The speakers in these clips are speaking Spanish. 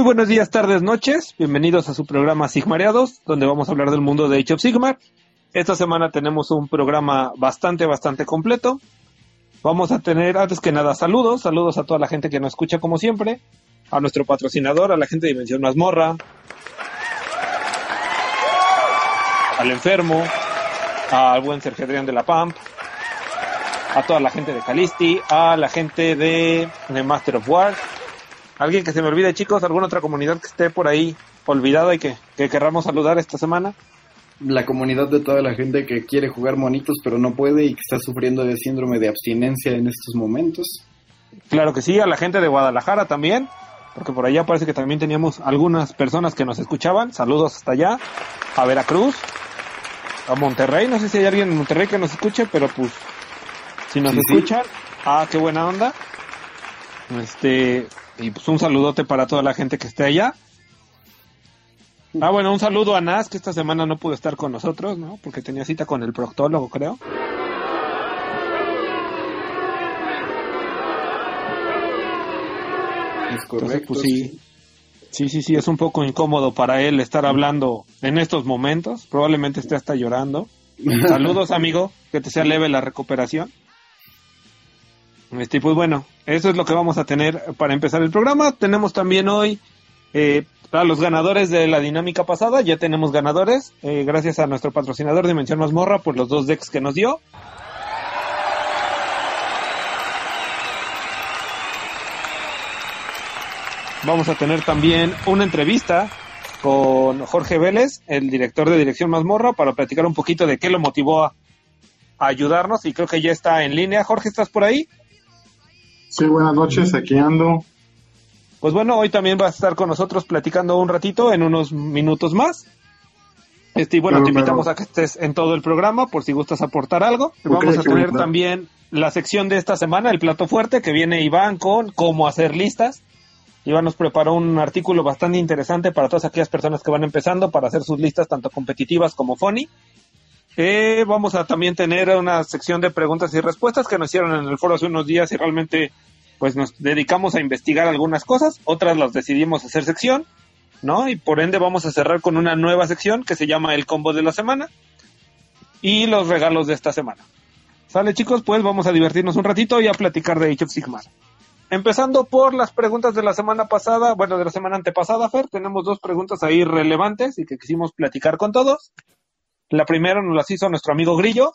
Muy buenos días, tardes, noches. Bienvenidos a su programa Sigmareados, donde vamos a hablar del mundo de Age of Sigmar. Esta semana tenemos un programa bastante, bastante completo. Vamos a tener, antes que nada, saludos. Saludos a toda la gente que nos escucha como siempre. A nuestro patrocinador, a la gente de Dimensión Mazmorra. Al enfermo. Al buen Sergio Adrián de la PAMP. A toda la gente de Calisti. A la gente de, de Master of War Alguien que se me olvide, chicos, alguna otra comunidad que esté por ahí olvidada y que, que querramos saludar esta semana. La comunidad de toda la gente que quiere jugar monitos pero no puede y que está sufriendo de síndrome de abstinencia en estos momentos. Claro que sí, a la gente de Guadalajara también, porque por allá parece que también teníamos algunas personas que nos escuchaban. Saludos hasta allá, a Veracruz, a Monterrey, no sé si hay alguien en Monterrey que nos escuche, pero pues si nos escuchan, ah, qué buena onda. Este, y pues un saludote para toda la gente que esté allá. Ah, bueno, un saludo a Nas, que esta semana no pudo estar con nosotros, ¿no? Porque tenía cita con el proctólogo, creo. Es correcto. pues sí. Sí, sí, sí, es un poco incómodo para él estar hablando en estos momentos. Probablemente esté hasta llorando. Saludos, amigo, que te sea leve la recuperación. Este, pues bueno, eso es lo que vamos a tener para empezar el programa. Tenemos también hoy eh, a los ganadores de la dinámica pasada. Ya tenemos ganadores, eh, gracias a nuestro patrocinador Dimensión Mazmorra por los dos decks que nos dio. Vamos a tener también una entrevista con Jorge Vélez, el director de Dirección Mazmorra, para platicar un poquito de qué lo motivó a, ayudarnos y creo que ya está en línea. Jorge, ¿estás por ahí? Sí, buenas noches, aquí ando. Pues bueno, hoy también vas a estar con nosotros platicando un ratito, en unos minutos más. Este, y bueno, Claro, te invitamos claro. a que estés en todo el programa por si gustas aportar algo. Vamos a tener también la sección de esta semana, el plato fuerte, que viene Iván con cómo hacer listas. Iván nos preparó un artículo bastante interesante para todas aquellas personas que van empezando para hacer sus listas tanto competitivas como funny. Eh, vamos a también tener una sección de preguntas y respuestas que nos hicieron en el foro hace unos días y realmente pues nos dedicamos a investigar algunas cosas, otras las decidimos hacer sección, ¿no? Y por ende vamos a cerrar con una nueva sección que se llama el combo de la semana y los regalos de esta semana. Sale chicos, pues vamos a divertirnos un ratito y a platicar de Age of Sigmar. Empezando por las preguntas de la semana pasada, bueno, de la semana antepasada, Fer, tenemos dos preguntas ahí relevantes y que quisimos platicar con todos. La primera nos las hizo nuestro amigo Grillo,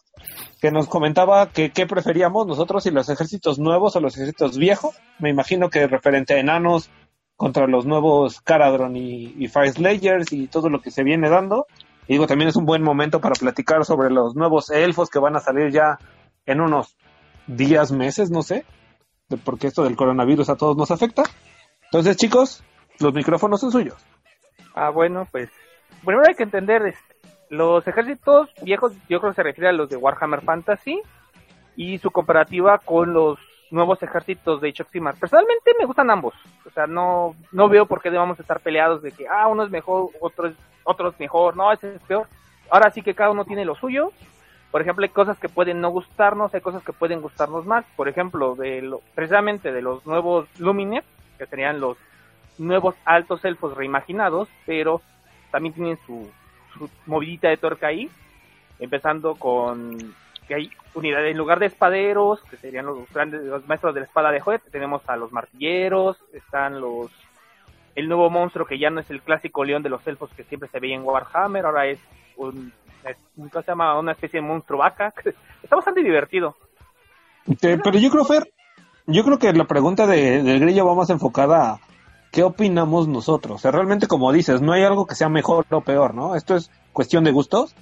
que nos comentaba que qué preferíamos nosotros si los ejércitos nuevos o los ejércitos viejos. Me imagino que referente a enanos contra los nuevos Caradron y, y Fire Slayers y todo lo que se viene dando. Y digo, también es un buen momento para platicar sobre los nuevos elfos que van a salir ya en unos días, meses, no sé, porque esto del coronavirus a todos nos afecta. Entonces, chicos, los micrófonos son suyos. Ah, bueno, pues primero hay que entender este, los ejércitos viejos, yo creo que se refiere a los de Warhammer Fantasy y su comparativa con los nuevos ejércitos de Age. Personalmente me gustan ambos, o sea, no no veo por qué debamos estar peleados de que ah, uno es mejor, otro es otro es mejor, no, ese es peor. Ahora sí que cada uno tiene lo suyo. Por ejemplo, hay cosas que pueden no gustarnos, hay cosas que pueden gustarnos más. Por ejemplo, de lo, precisamente de los nuevos Lumines, que serían los nuevos altos elfos reimaginados, pero también tienen su, su movidita de tuerca ahí, empezando con que hay unidades en lugar de espaderos, que serían los grandes los maestros de la espada de Joet, tenemos a los martilleros, están los el nuevo monstruo que ya no es el clásico león de los elfos que siempre se veía en Warhammer, ahora es un es- ¿cómo se llama? una especie de monstruo vaca. Está bastante divertido. Pero yo creo, Fer, yo creo que la pregunta de, del grillo va más enfocada a qué opinamos nosotros. O sea, realmente, como dices, no hay algo que sea mejor o peor, ¿no? Esto es cuestión de gustos.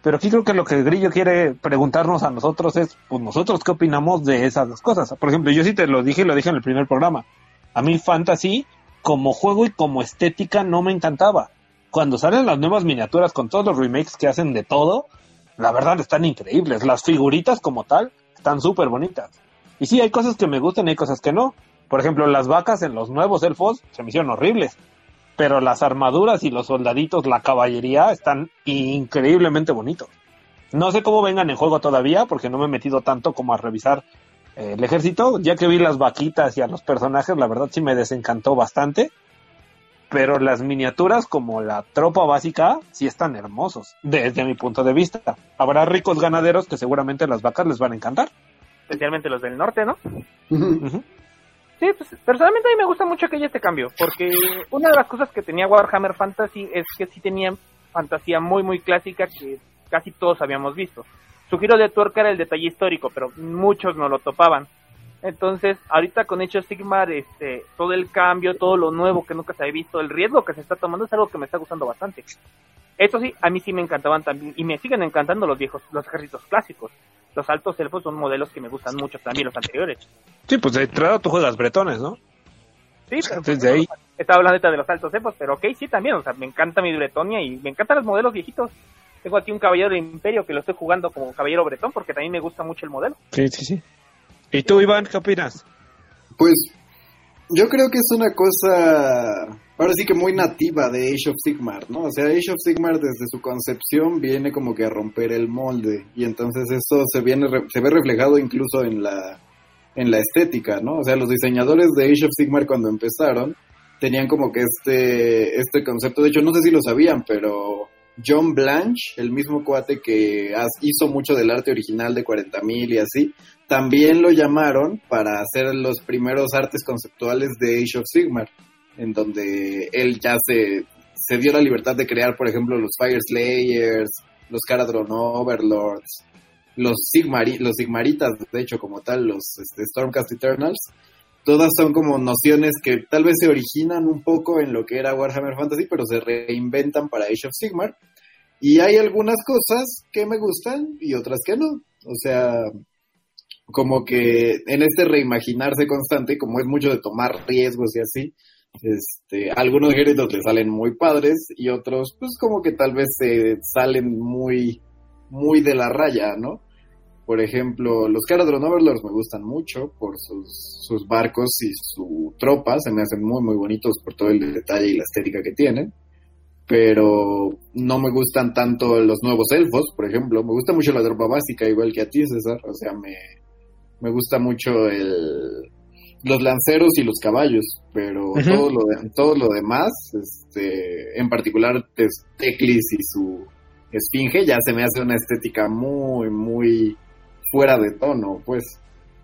Pero aquí creo que lo que grillo quiere preguntarnos a nosotros es, pues nosotros qué opinamos de esas dos cosas. Por ejemplo, yo sí te lo dije y lo dije en el primer programa. A mí Fantasy, como juego y como estética, no me encantaba. Cuando salen las nuevas miniaturas con todos los remakes que hacen de todo, la verdad están increíbles. Las figuritas como tal están súper bonitas. Y sí, hay cosas que me gustan y hay cosas que no. Por ejemplo, las vacas en los nuevos elfos se me hicieron horribles. Pero las armaduras y los soldaditos, la caballería, están increíblemente bonitos. No sé cómo vengan en juego todavía, porque no me he metido tanto como a revisar eh, el ejército. Ya que vi las vaquitas y a los personajes, la verdad sí me desencantó bastante. pero las miniaturas como la tropa básica sí están hermosos, desde mi punto de vista. Habrá ricos ganaderos que seguramente las vacas les van a encantar. Especialmente los del norte, ¿no? Sí, pues personalmente a mí me gusta mucho que haya este cambio, porque una de las cosas que tenía Warhammer Fantasy es que sí tenía fantasía muy, muy clásica que casi todos habíamos visto. Su giro de tuerca era el detalle histórico, pero muchos no lo topaban. Entonces, ahorita con Hecho Sigmar, este, todo el cambio, todo lo nuevo que nunca se había visto, el riesgo que se está tomando es algo que me está gustando bastante. Eso sí, a mí sí me encantaban también, y me siguen encantando los viejos, los ejércitos clásicos. Los altos elfos son modelos que me gustan mucho también, los anteriores. Sí, pues de entrada tú juegas bretones, ¿no? Sí, pero Desde ahí. estaba hablando ahorita de los altos elfos, pero ok, sí también, o sea, me encanta mi Bretonia y me encantan los modelos viejitos. Tengo aquí un caballero de imperio que lo estoy jugando como caballero bretón porque también me gusta mucho el modelo. Sí, sí, sí. ¿Y tú, Iván, qué opinas? Pues yo creo que es una cosa, ahora sí que muy nativa de Age of Sigmar, ¿no? O sea, Age of Sigmar desde su concepción viene como que a romper el molde y entonces eso se viene se ve reflejado incluso en la en la estética, ¿no? O sea, los diseñadores de Age of Sigmar cuando empezaron tenían como que este este concepto, de hecho no sé si lo sabían, pero John Blanche, el mismo cuate que hizo mucho del arte original de 40.000 y así, también lo llamaron para hacer los primeros artes conceptuales de Age of Sigmar, en donde él ya se, se dio la libertad de crear, por ejemplo, los Fire Slayers, los Caradron Overlords, los, Sigmari los Sigmaritas, de hecho, como tal, los este, Stormcast Eternals. Todas son como nociones que tal vez se originan un poco en lo que era Warhammer Fantasy, pero se reinventan para Age of Sigmar. Y hay algunas cosas que me gustan y otras que no. O sea, como que en este reimaginarse constante, como es mucho de tomar riesgos y así, este, algunos ejércitos le salen muy padres y otros, pues como que tal vez se salen muy, muy de la raya, ¿no? Por ejemplo, los Caradron Overlords me gustan mucho por sus, sus barcos y su tropa, se me hacen muy, muy bonitos por todo el detalle y la estética que tienen. Pero no me gustan tanto los nuevos elfos, por ejemplo. Me gusta mucho la tropa básica, igual que a ti, César. O sea, me, me gusta mucho el, los lanceros y los caballos, pero todo, lo de- todo lo demás, este, en particular Teclis y su esfinge, ya se me hace una estética muy, muy fuera de tono, pues.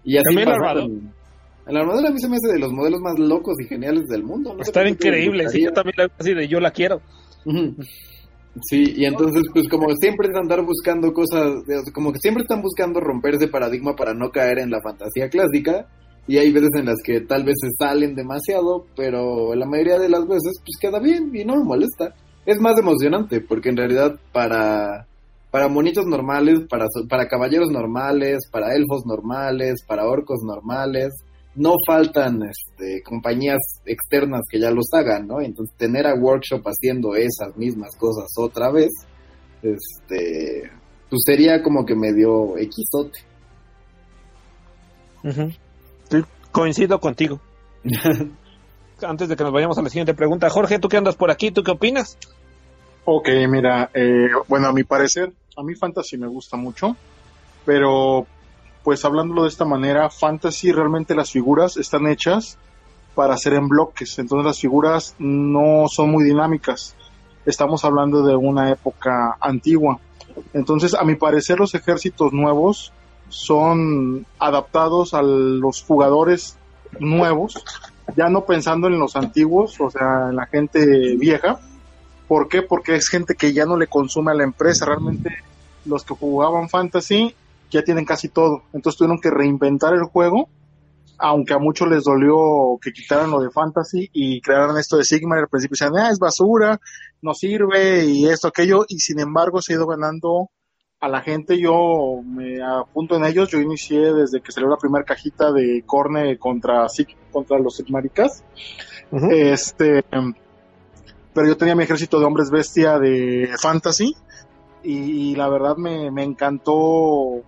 Y así También la armadura. en- La armadura a mí se me hace de los modelos más locos y geniales del mundo. No Está increíble, sí, yo también la así de yo la quiero. Sí, y entonces, pues como siempre es andar buscando cosas, como que siempre están buscando romper ese paradigma para no caer en la fantasía clásica, y hay veces en las que tal vez se salen demasiado, pero la mayoría de las veces, pues queda bien y no me molesta. Es más emocionante, porque en realidad para, para monitos normales, para, para caballeros normales, para elfos normales, para orcos normales, no faltan este, compañías externas que ya los hagan, ¿no? Entonces tener a Workshop haciendo esas mismas cosas otra vez, este, pues sería como que medio equisote. Sí, coincido contigo. Antes de que nos vayamos a la siguiente pregunta, Jorge, tú que andas por aquí, ¿tú qué opinas? Ok, mira, eh, bueno, a mi parecer, a mí Fantasy me gusta mucho, pero pues hablándolo de esta manera, Fantasy realmente las figuras están hechas para hacer en bloques, entonces las figuras no son muy dinámicas. Estamos hablando de una época antigua. Entonces, a mi parecer, los ejércitos nuevos son adaptados a los jugadores nuevos, ya no pensando en los antiguos, o sea, en la gente vieja, ¿Por qué? Porque es gente que ya no le consume a la empresa. Realmente los que jugaban fantasy ya tienen casi todo. Entonces tuvieron que reinventar el juego, aunque a muchos les dolió que quitaran lo de fantasy y crearan esto de Sigma. Al principio decían, ah, es basura, no sirve y esto, aquello. Y sin embargo se ha ido ganando a la gente. Yo me apunto en ellos. Yo inicié desde que salió la primera cajita de Corne contra, contra los Sigmaricas. Este, pero yo tenía mi ejército de hombres bestia de fantasy y, la verdad me, me encantó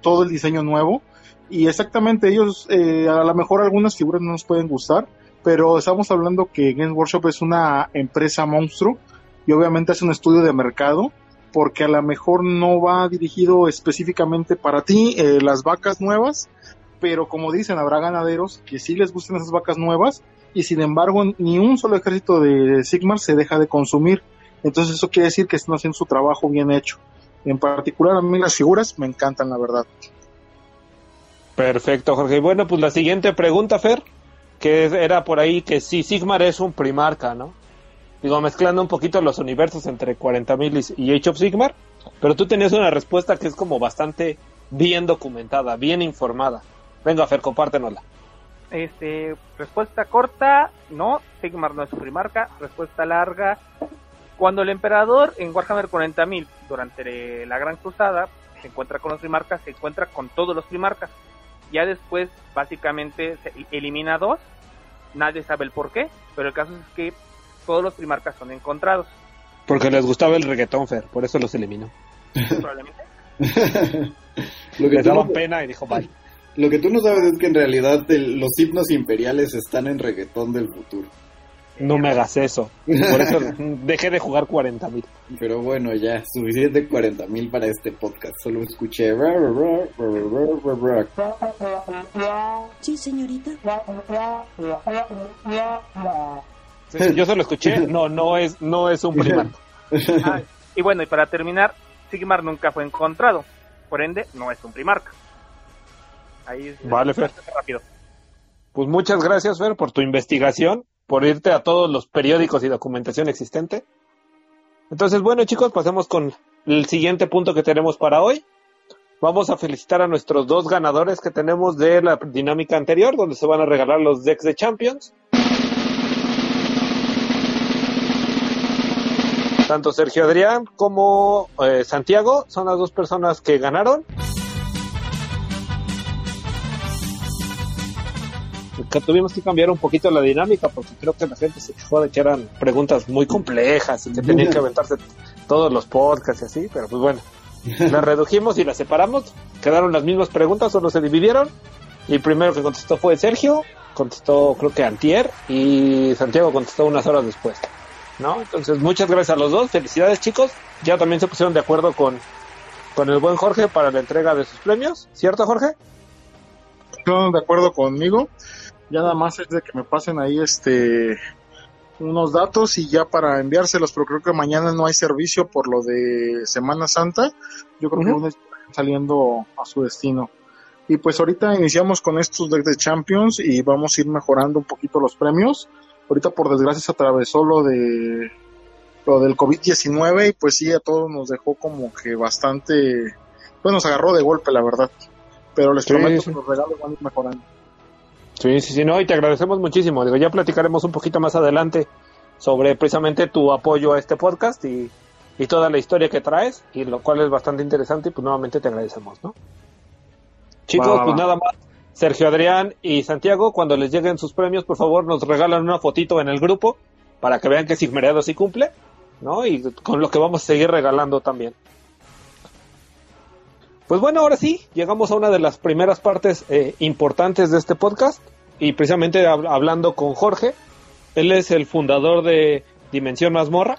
todo el diseño nuevo y exactamente ellos eh, a lo mejor algunas figuras no nos pueden gustar pero estamos hablando que Games Workshop es una empresa monstruo y obviamente hace un estudio de mercado porque a lo mejor no va dirigido específicamente para ti eh, las vacas nuevas pero como dicen habrá ganaderos que sí les gustan esas vacas nuevas y sin embargo ni un solo ejército de Sigmar se deja de consumir. Entonces eso quiere decir que están haciendo su trabajo bien hecho. En particular a mí las figuras me encantan, la verdad. Perfecto, Jorge. Bueno, pues la siguiente pregunta, Fer, que era por ahí que si Sigmar es un primarca, ¿no? Digo, mezclando un poquito los universos entre 40.000 y Age of Sigmar, pero tú tenías una respuesta que es como bastante bien documentada, bien informada. Venga, Fer, compártenosla. Este, respuesta corta, no, Sigmar no es un primarca. Respuesta larga, cuando el emperador en Warhammer 40.000 durante la Gran Cruzada se encuentra con los primarcas, se encuentra con todos los primarcas. Ya después, básicamente, se elimina dos. Nadie sabe el por qué, pero el caso es que todos los primarcas son encontrados. Porque les gustaba el reggaetón, Fer, por eso los eliminó. Probablemente. Lo que Les tú daba no- pena y dijo, bye. Lo que tú no sabes es que en realidad el- los himnos imperiales están en reggaetón del futuro. No me hagas eso. Por eso dejé de jugar 40.000. Pero bueno, ya, suficiente 40 mil para este podcast. Solo escuché. Sí, señorita. Yo solo escuché, no, no es, no es un primarca. Ah, y bueno, y para terminar, Sigmar nunca fue encontrado. Por ende, no es un primarca. Ahí es Vale, Fer. rápido. Pues muchas gracias, Fer, por tu investigación, por irte a todos los periódicos y documentación existente. Entonces, bueno, chicos, pasemos con el siguiente punto que tenemos para hoy. Vamos a felicitar a nuestros dos ganadores que tenemos de la dinámica anterior, donde se van a regalar los decks de Champions. Tanto Sergio Adrián como eh, Santiago son las dos personas que ganaron. que tuvimos que cambiar un poquito la dinámica porque creo que la gente se quejó de que eran preguntas muy complejas y que tenían que aventarse todos los podcasts y así, pero pues bueno, las redujimos y las separamos, quedaron las mismas preguntas, solo se dividieron. Y el primero que contestó fue Sergio, contestó creo que Antier y Santiago contestó unas horas después, ¿no? Entonces muchas gracias a los dos, felicidades chicos, ya también se pusieron de acuerdo con, con el buen Jorge para la entrega de sus premios, ¿cierto Jorge? ¿Están de acuerdo conmigo? Ya nada más es de que me pasen ahí este unos datos y ya para enviárselos, pero creo que mañana no hay servicio por lo de Semana Santa. Yo creo que estarán saliendo a su destino. Y pues ahorita iniciamos con estos decks de Champions y vamos a ir mejorando un poquito los premios. Ahorita por desgracia se atravesó lo de lo del COVID-19 y pues sí a todos nos dejó como que bastante pues nos agarró de golpe la verdad. Pero les Sí, prometo sí. que los regalos van a ir mejorando. Sí, sí, sí, no, y te agradecemos muchísimo. Digo, ya platicaremos un poquito más adelante sobre precisamente tu apoyo a este podcast y, y toda la historia que traes, y lo cual es bastante interesante, y pues nuevamente te agradecemos, ¿no? Chicos, pues nada más. Sergio Adrián y Santiago, cuando les lleguen sus premios, por favor, nos regalan una fotito en el grupo para que vean que Sigmereado sí cumple, ¿no? Y con lo que vamos a seguir regalando también. Pues bueno, ahora sí, llegamos a una de las primeras partes eh, importantes de este podcast y precisamente hab- hablando con Jorge, él es el fundador de Dimensión Mazmorra,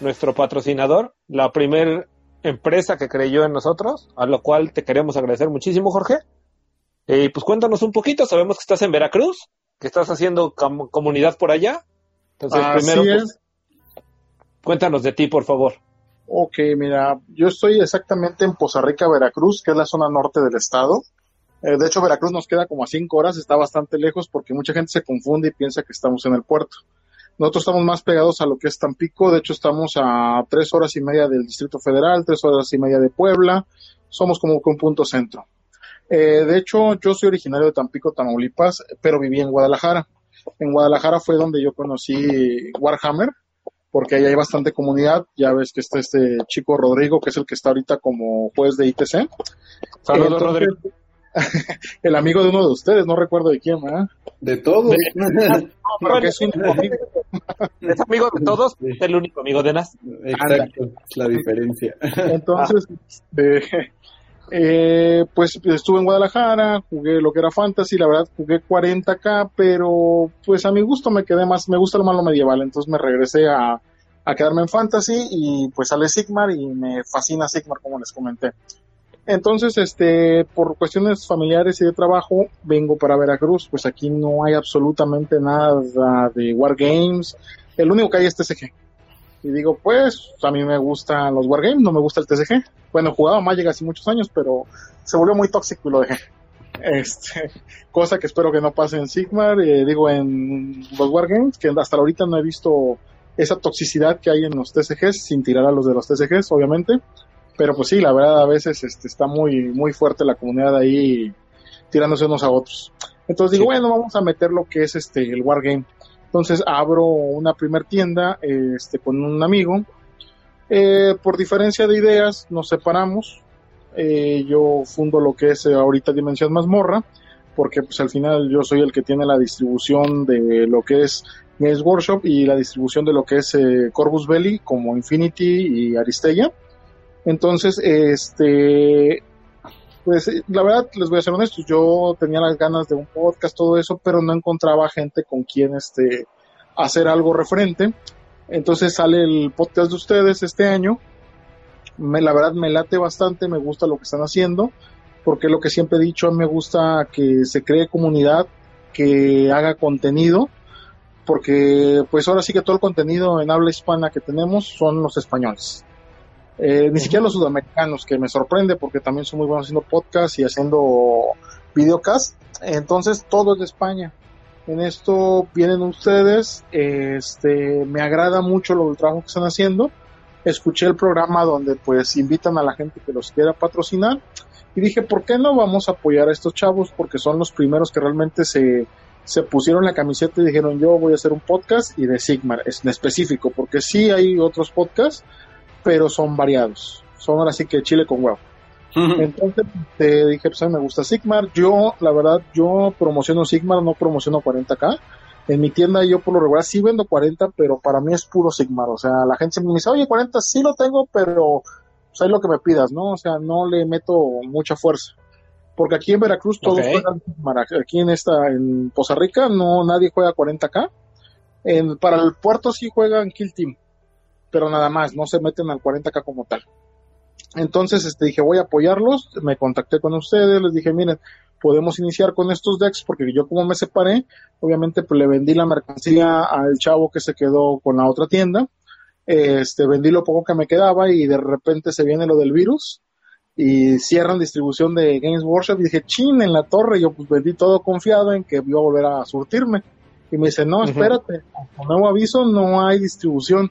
nuestro patrocinador, la primer empresa que creyó en nosotros, a lo cual te queremos agradecer muchísimo, Jorge. Y pues cuéntanos un poquito, sabemos que estás en Veracruz, que estás haciendo com- comunidad por allá. Entonces, Así primero, es. pues, cuéntanos de ti, por favor. Ok, mira, yo estoy exactamente en Poza Rica, Veracruz, que es la zona norte del estado. Eh, de hecho, Veracruz nos queda como a cinco horas, está bastante lejos porque mucha gente se confunde y piensa que estamos en el puerto. Nosotros estamos más pegados a lo que es Tampico, de hecho estamos a tres horas y media del Distrito Federal, tres horas y media de Puebla, somos como que un punto centro. Eh, de hecho, yo soy originario de Tampico, Tamaulipas, pero viví en Guadalajara. En Guadalajara fue donde yo conocí Warhammer, porque ahí hay bastante comunidad. Ya ves que está este chico Rodrigo, que es el que está ahorita como juez de ITC. Saludos, Entonces, Rodrigo. El amigo de uno de ustedes, no recuerdo de quién, ¿verdad? De todos. Pero que es un amigo. Es amigo de todos, es el único amigo de Nas. Exacto, es la diferencia. Entonces, este, eh, pues estuve en Guadalajara, jugué lo que era Fantasy, la verdad jugué 40k, pero pues a mi gusto me quedé más, me gusta lo malo medieval, entonces me regresé a, a quedarme en Fantasy y pues sale Sigmar y me fascina Sigmar como les comenté. Entonces, este, por cuestiones familiares y de trabajo, vengo para Veracruz. Pues aquí no hay absolutamente nada de Wargames. El único que hay es TCG. Y digo, pues, a mí me gustan los Wargames, no me gusta el TCG. Bueno, jugaba Magic hace muchos años, pero se volvió muy tóxico y lo dejé. Este, cosa que espero que no pase en Sigmar, eh, digo, en los Wargames, que hasta ahorita no he visto esa toxicidad que hay en los TCGs, sin tirar a los de los TCGs, obviamente. Pero pues sí, la verdad a veces este, está muy, muy fuerte la comunidad ahí tirándose unos a otros. Entonces digo, bueno, vamos a meter lo que es este el Wargame. Entonces abro una primer tienda este, con un amigo. Eh, por diferencia de ideas nos separamos. Eh, yo fundo lo que es eh, ahorita Dimensión Mazmorra, porque pues al final yo soy el que tiene la distribución de lo que es Games Workshop y la distribución de lo que es Corvus Belli como Infinity y Aristella. Entonces, este, pues la verdad, les voy a ser honestos, yo tenía las ganas de un podcast, todo eso, pero no encontraba gente con quien este, hacer algo referente. Entonces sale el podcast de ustedes este año. Me, la verdad me late bastante, me gusta lo que están haciendo, porque lo que siempre he dicho, me gusta que se cree comunidad, que haga contenido, porque pues ahora sí que todo el contenido en habla hispana que tenemos son los españoles. Eh, ni siquiera los sudamericanos, que me sorprende porque también son muy buenos haciendo podcast y haciendo videocast. Entonces, todo es de España. En esto vienen ustedes. Este, me agrada mucho lo, el trabajo que están haciendo. Escuché el programa donde pues invitan a la gente que los quiera patrocinar. Y dije, ¿por qué no vamos a apoyar a estos chavos? Porque son los primeros que realmente se, se pusieron la camiseta y dijeron, yo voy a hacer un podcast y de Sigmar, es en específico, porque sí hay otros podcasts, pero son variados. Son ahora sí que chile con huevo. Entonces te dije, pues a mí me gusta Sigmar. Yo, la verdad, yo promociono Sigmar, no promociono 40k. En mi tienda yo por lo regular sí vendo 40, pero para mí es puro Sigmar. O sea, la gente me dice, oye, 40 sí lo tengo, pero pues lo que me pidas, ¿no? O sea, no le meto mucha fuerza. Porque aquí en Veracruz todos juegan Sigmar. Aquí en esta, en Poza Rica, no, nadie juega 40k. En, para el puerto sí juegan Kill Team pero nada más, no se meten al 40K como tal. Entonces, este, dije, voy a apoyarlos, me contacté con ustedes, les dije, miren, podemos iniciar con estos decks, porque yo como me separé, obviamente pues le vendí la mercancía al chavo que se quedó con la otra tienda, este, vendí lo poco que me quedaba y de repente se viene lo del virus y cierran distribución de Games Workshop y dije, chin, en la torre, yo pues vendí todo confiado en que iba a volver a surtirme. Y me dice, no, espérate, con nuevo aviso no hay distribución.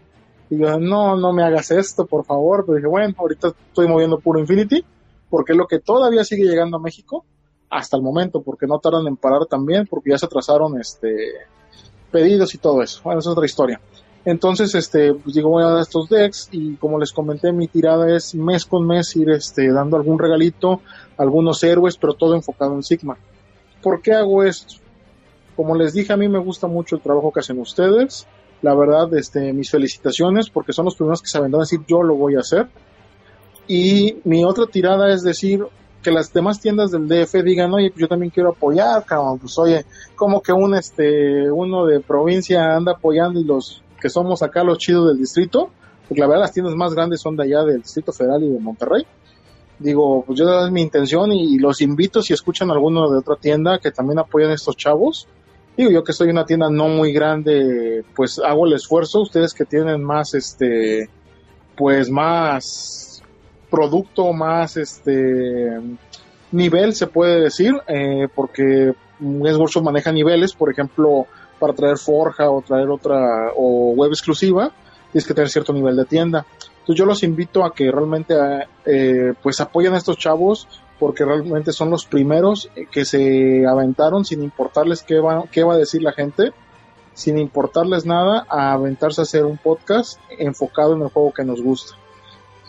Y yo, no, no me hagas esto, por favor. Pero dije, bueno, ahorita estoy moviendo puro Infinity, porque es lo que todavía sigue llegando a México hasta el momento, porque no tardan en parar también, porque ya se atrasaron este pedidos y todo eso. Bueno, esa es otra historia. Entonces, este, pues voy a dar estos decks y como les comenté, mi tirada es mes con mes ir este, dando algún regalito, algunos héroes, pero todo enfocado en Sigma. ¿Por qué hago esto? Como les dije, a mí me gusta mucho el trabajo que hacen ustedes. La verdad, este, mis felicitaciones porque son los primeros que se aventaron a decir yo lo voy a hacer. Y mi otra tirada es decir que las demás tiendas del DF digan, oye, yo también quiero apoyar, cabrón, pues oye, como que un, este, uno de provincia anda apoyando y los que somos acá los chidos del distrito, porque la verdad las tiendas más grandes son de allá del Distrito Federal y de Monterrey. Digo, pues yo es mi intención y, y los invito si escuchan alguno de otra tienda que también apoyen a estos chavos digo yo que soy una tienda no muy grande, pues hago el esfuerzo, ustedes que tienen más este pues más producto, más este nivel se puede decir, eh, porque Workshop maneja niveles, por ejemplo, para traer Forja o traer otra o web exclusiva, tienes que tener cierto nivel de tienda. Entonces yo los invito a que realmente eh, pues apoyen a estos chavos, porque realmente son los primeros que se aventaron sin importarles qué va, qué va a decir la gente, sin importarles nada, a aventarse a hacer un podcast enfocado en el juego que nos gusta.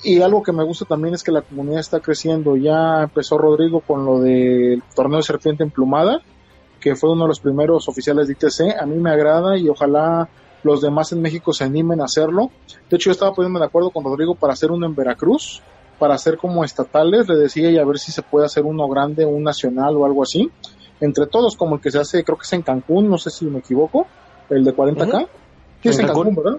Y algo que me gusta también es que la comunidad está creciendo. Ya empezó Rodrigo con lo del torneo serpiente emplumada, que fue uno de los primeros oficiales de ITC. A mí me agrada y ojalá los demás en México se animen a hacerlo. De hecho, yo estaba poniendo de acuerdo con Rodrigo para hacer uno en Veracruz para hacer como estatales, le decía y a ver si se puede hacer uno grande, un nacional o algo así, entre todos, como el que se hace, creo que es en Cancún, no sé si me equivoco, el de 40K. es en Cancún, ¿verdad?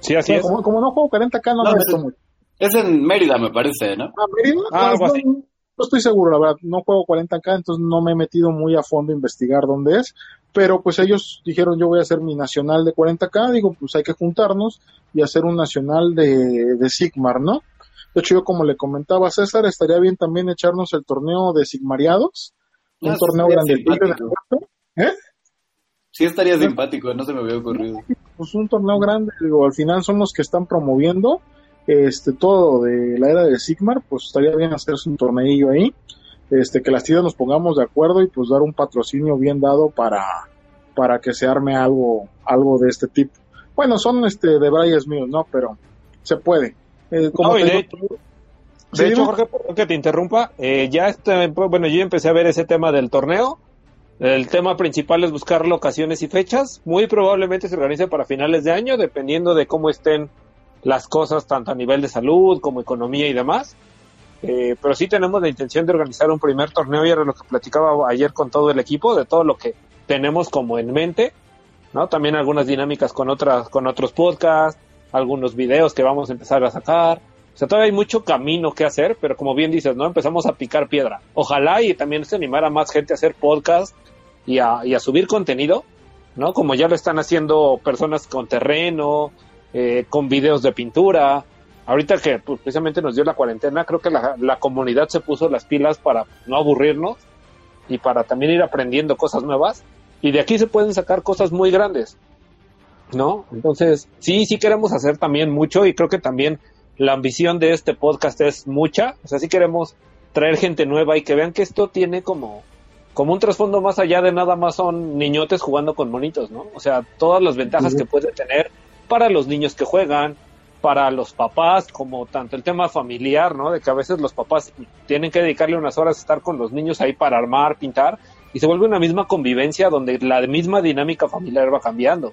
Sí, así es. Como, no juego 40K, no, me es, mucho. Es en Mérida, me parece, ¿no? Ah, Mérida. Ah, algo así. No estoy seguro, la verdad, no juego 40k, entonces no me he metido muy a fondo a investigar dónde es, pero pues ellos dijeron yo voy a hacer mi nacional de 40k, digo pues hay que juntarnos y hacer un nacional de, de Sigmar, ¿no? De hecho yo como le comentaba a César, estaría bien también echarnos el torneo de Sigmariados, un Ah, torneo grande. ¿Eh? Sí estaría simpático, no se me había ocurrido. pues un torneo grande, digo, al final son los que están promoviendo este todo de la era de Sigmar, pues estaría bien hacerse un torneillo ahí, este que las tiendas nos pongamos de acuerdo y pues dar un patrocinio bien dado para para que se arme algo algo de este tipo. Bueno, son este de Brayes míos, ¿no? Pero se puede. Eh, como No, de hecho. Jorge, perdón que te interrumpa, eh, ya este, pues, bueno, yo empecé a ver ese tema del torneo. El tema principal es buscar locaciones y fechas. Muy probablemente se organice para finales de año, dependiendo de cómo estén las cosas, tanto a nivel de salud como economía y demás. Eh, pero sí tenemos la intención de organizar un primer torneo y era lo que platicaba ayer con todo el equipo, de todo lo que tenemos como en mente, ¿no? También algunas dinámicas con otras, con otros podcasts, algunos videos que vamos a empezar a sacar. O sea, todavía hay mucho camino que hacer, pero como bien dices, ¿no? Empezamos a picar piedra. Ojalá y también se animara más gente a hacer podcast y a, subir contenido, ¿no? Como ya lo están haciendo personas con terreno, eh, con videos de pintura. Ahorita que pues, precisamente nos dio la cuarentena, creo que la comunidad se puso las pilas para no aburrirnos y para también ir aprendiendo cosas nuevas. Y de aquí se pueden sacar cosas muy grandes, ¿no? Entonces, sí, sí queremos hacer también mucho y creo que también la ambición de este podcast es mucha. O sea, sí queremos traer gente nueva y que vean que esto tiene como, como un trasfondo más allá de nada más son niñotes jugando con monitos, ¿no? O sea, todas las ventajas que puede tener para los niños que juegan, para los papás, como tanto el tema familiar, ¿no? De que a veces los papás tienen que dedicarle unas horas a estar con los niños ahí para armar, pintar, y se vuelve una misma convivencia donde la misma dinámica familiar va cambiando.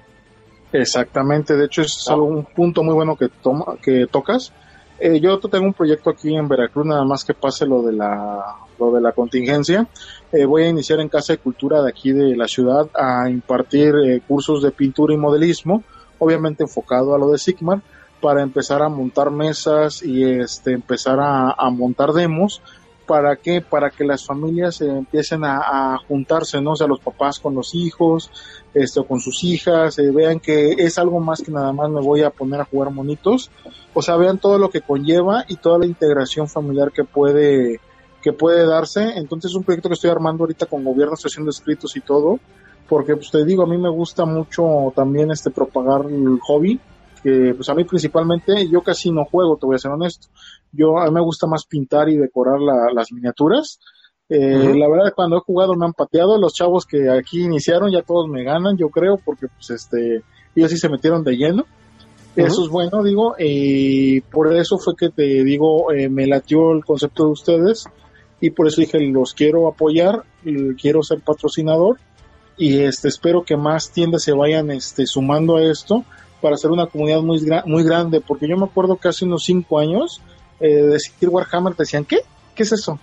Exactamente, de hecho es algo, un punto muy bueno que, toma, que tocas. Eh, yo tengo un proyecto aquí en Veracruz, nada más que pase lo de la, lo de la contingencia. Eh, voy a iniciar en Casa de Cultura de aquí de la ciudad a impartir eh, cursos de pintura y modelismo, obviamente enfocado a lo de Sigmar, para empezar a montar mesas y este, empezar a, a montar demos ¿Para qué? Para que las familias eh, empiecen a, a, juntarse, ¿no? O sea, los papás con los hijos, este, con sus hijas, eh, vean que es algo más que nada más me voy a poner a jugar monitos. O sea, vean todo lo que conlleva y toda la integración familiar que puede, que puede darse. Entonces, es un proyecto que estoy armando ahorita con gobierno, estoy haciendo escritos y todo. Porque, pues te digo, a mí me gusta mucho también este propagar el hobby que pues a mí principalmente yo casi no juego, te voy a ser honesto. Yo a mí me gusta más pintar y decorar la, las miniaturas. Eh, uh -huh. La verdad cuando he jugado me han pateado, los chavos que aquí iniciaron ya todos me ganan, yo creo, porque pues este ellos sí se metieron de lleno. Uh -huh. Eso es bueno, digo, y por eso fue que te digo, eh, me latió el concepto de ustedes y por eso dije, los quiero apoyar, quiero ser patrocinador y este espero que más tiendas se vayan este sumando a esto para hacer una comunidad muy, muy grande, porque yo me acuerdo que hace unos cinco años eh, decir Warhammer decían, ¿qué? ¿Qué es eso?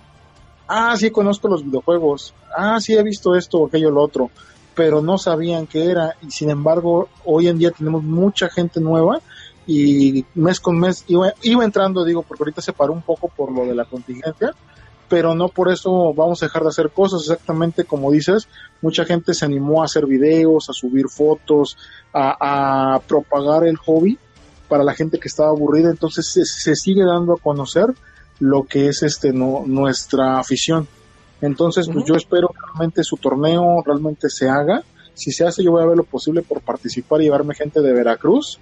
Ah, sí, conozco los videojuegos. Ah, sí, he visto esto o aquello lo otro, pero no sabían qué era. Y sin embargo, hoy en día tenemos mucha gente nueva y mes con mes iba, iba entrando, digo, porque ahorita se paró un poco por lo de la contingencia, pero no por eso vamos a dejar de hacer cosas, exactamente como dices, mucha gente se animó a hacer videos, a subir fotos, a propagar el hobby para la gente que estaba aburrida, entonces se, se, sigue dando a conocer lo que es este no, nuestra afición. Entonces, pues uh -huh. yo espero que realmente su torneo realmente se haga. Si se hace, yo voy a ver lo posible por participar y llevarme gente de Veracruz.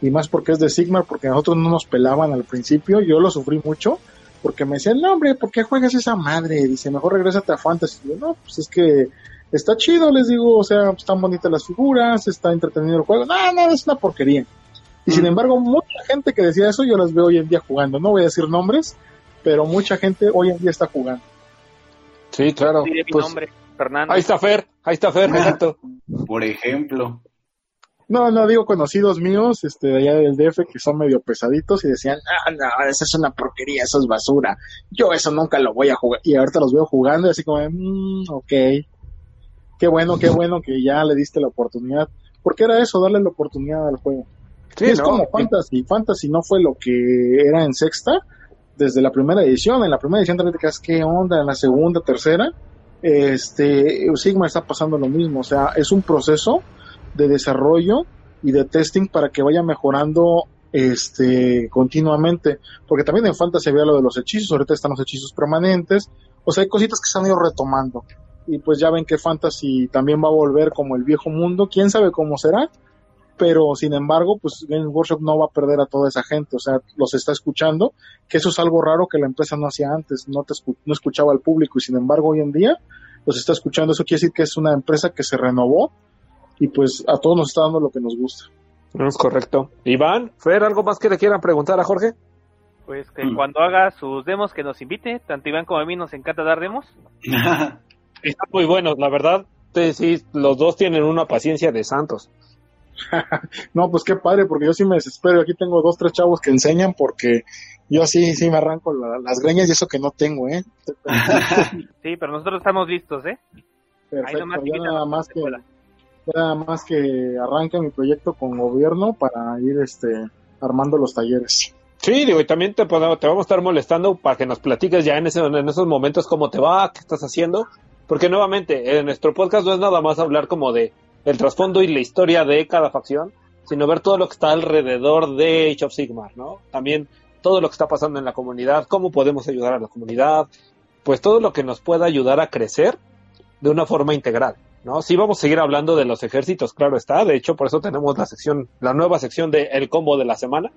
Y más porque es de Sigmar, porque nosotros no nos pelaban al principio. Yo lo sufrí mucho porque me decían, no, hombre, ¿por qué juegas esa madre? Dice, mejor regrésate a Fantasy. Y yo, no, pues es que está chido, les digo, o sea, están bonitas las figuras, está entretenido el juego. No, no, es una porquería. Y sin embargo, mucha gente que decía eso, yo las veo hoy en día jugando. No voy a decir nombres, pero mucha gente hoy en día está jugando. Sí, claro. Sí, pues, nombre, Fernando. Ahí está Fer, ahí está Fer, exacto. Por ejemplo. No, no, digo conocidos míos, este, de allá del DF, que son medio pesaditos y decían, ah, no, esa es una porquería, eso es basura. Yo eso nunca lo voy a jugar. Y ahorita los veo jugando y así como, mmm, ok. Qué bueno, qué bueno que ya le diste la oportunidad. Porque era eso, darle la oportunidad al juego. Sí, es ¿no? como Fantasy. Fantasy no fue lo que era en sexta, desde la primera edición. En la primera edición te quedas, ¿qué onda? En la segunda, tercera, este, Sigma está pasando lo mismo. O sea, es un proceso de desarrollo y de testing para que vaya mejorando este continuamente. Porque también en Fantasy había lo de los hechizos, ahorita están los hechizos permanentes. O sea, hay cositas que se han ido retomando. Y pues ya ven que Fantasy también va a volver como el viejo mundo. Quién sabe cómo será pero sin embargo, pues Games Workshop no va a perder a toda esa gente, o sea, los está escuchando, que eso es algo raro que la empresa no hacía antes, no, te no escuchaba al público y sin embargo hoy en día los está escuchando, eso quiere decir que es una empresa que se renovó y pues a todos nos está dando lo que nos gusta. Es correcto. Iván, Fer, ¿algo más que le quieran preguntar a Jorge? Pues que mm. cuando haga sus demos que nos invite, tanto Iván como a mí nos encanta dar demos. Están muy buenos, la verdad. Sí, los dos tienen una paciencia de santos. no, pues qué padre, porque yo sí me desespero. Aquí tengo dos, tres chavos que enseñan porque yo sí, sí me arranco las greñas y eso que no tengo, ¿eh? sí, pero nosotros estamos listos, ¿eh? Perfecto, nada más que nada más que arranque mi proyecto con gobierno para ir este armando los talleres. Sí, digo, y también te, te vamos a estar molestando para que nos platiques ya en, ese, en esos momentos cómo te va, qué estás haciendo, porque nuevamente, en nuestro podcast no es nada más hablar como de el trasfondo y la historia de cada facción, sino ver todo lo que está alrededor de Age of Sigmar, ¿no? También todo lo que está pasando en la comunidad, cómo podemos ayudar a la comunidad, pues todo lo que nos pueda ayudar a crecer de una forma integral, ¿no? Sí vamos a seguir hablando de los ejércitos, claro está, de hecho por eso tenemos la sección, la nueva sección de El Combo de la Semana,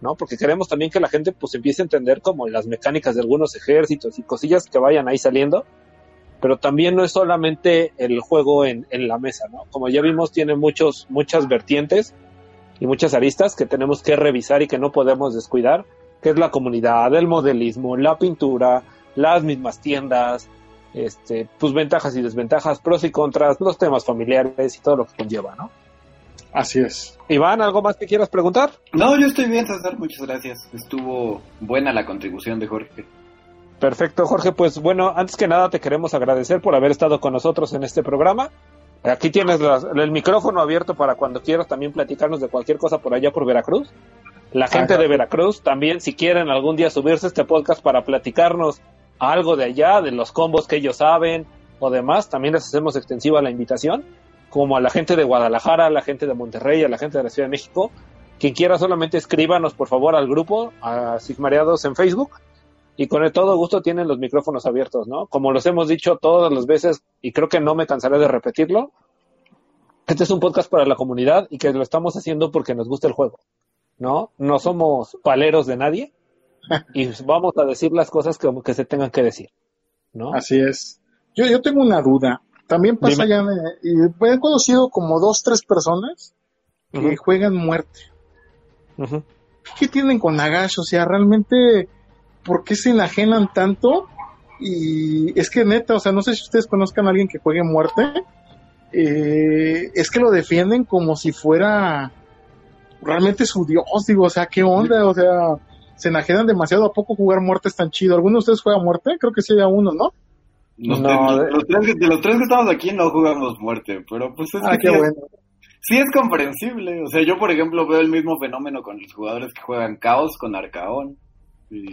¿no? Porque queremos también que la gente pues empiece a entender como las mecánicas de algunos ejércitos y cosillas que vayan ahí saliendo pero también no es solamente el juego en, en, la mesa, ¿no? Como ya vimos, tiene muchos, muchas vertientes y muchas aristas que tenemos que revisar y que no podemos descuidar, que es la comunidad, el modelismo, la pintura, las mismas tiendas, este, pues ventajas y desventajas, pros y contras, los temas familiares y todo lo que conlleva, ¿no? Así es. Iván, ¿algo más que quieras preguntar? No, yo estoy bien, César, muchas gracias. Estuvo buena la contribución de Jorge. Perfecto, Jorge. Pues bueno, antes que nada te queremos agradecer por haber estado con nosotros en este programa. Aquí tienes el micrófono abierto para cuando quieras también platicarnos de cualquier cosa por allá por Veracruz. La gente de Veracruz también, si quieren algún día subirse a este podcast para platicarnos algo de allá, de los combos que ellos saben o demás, también les hacemos extensiva la invitación, como a la gente de Guadalajara, a la gente de Monterrey, a la gente de la Ciudad de México. Quien quiera solamente escríbanos por favor al grupo, a Sigmareados en Facebook, y con todo gusto tienen los micrófonos abiertos, ¿no? Como los hemos dicho todas las veces y creo que no me cansaré de repetirlo, este es un podcast para la comunidad y que lo estamos haciendo porque nos gusta el juego, ¿no? No somos paleros de nadie y vamos a decir las cosas que, que se tengan que decir, ¿no? Así es. Yo, yo tengo una duda. También pasa ya, y he conocido como dos, tres personas que juegan muerte. ¿Qué tienen con Nagash? O sea, realmente ¿por qué se enajenan tanto? Y es que neta, o sea, no sé si ustedes conozcan a alguien que juegue muerte. Eh, es que lo defienden como si fuera realmente su dios, digo, o sea, ¿qué onda? O sea, se enajenan demasiado. ¿A poco jugar muerte es tan chido? ¿Alguno de ustedes juega muerte? Creo que sí hay uno, ¿no? no, de, los tres, de los tres que estamos aquí no jugamos muerte, pero pues es ah, qué bueno. sí es comprensible. O sea, yo, por ejemplo, veo el mismo fenómeno con los jugadores que juegan Caos con Arcaón.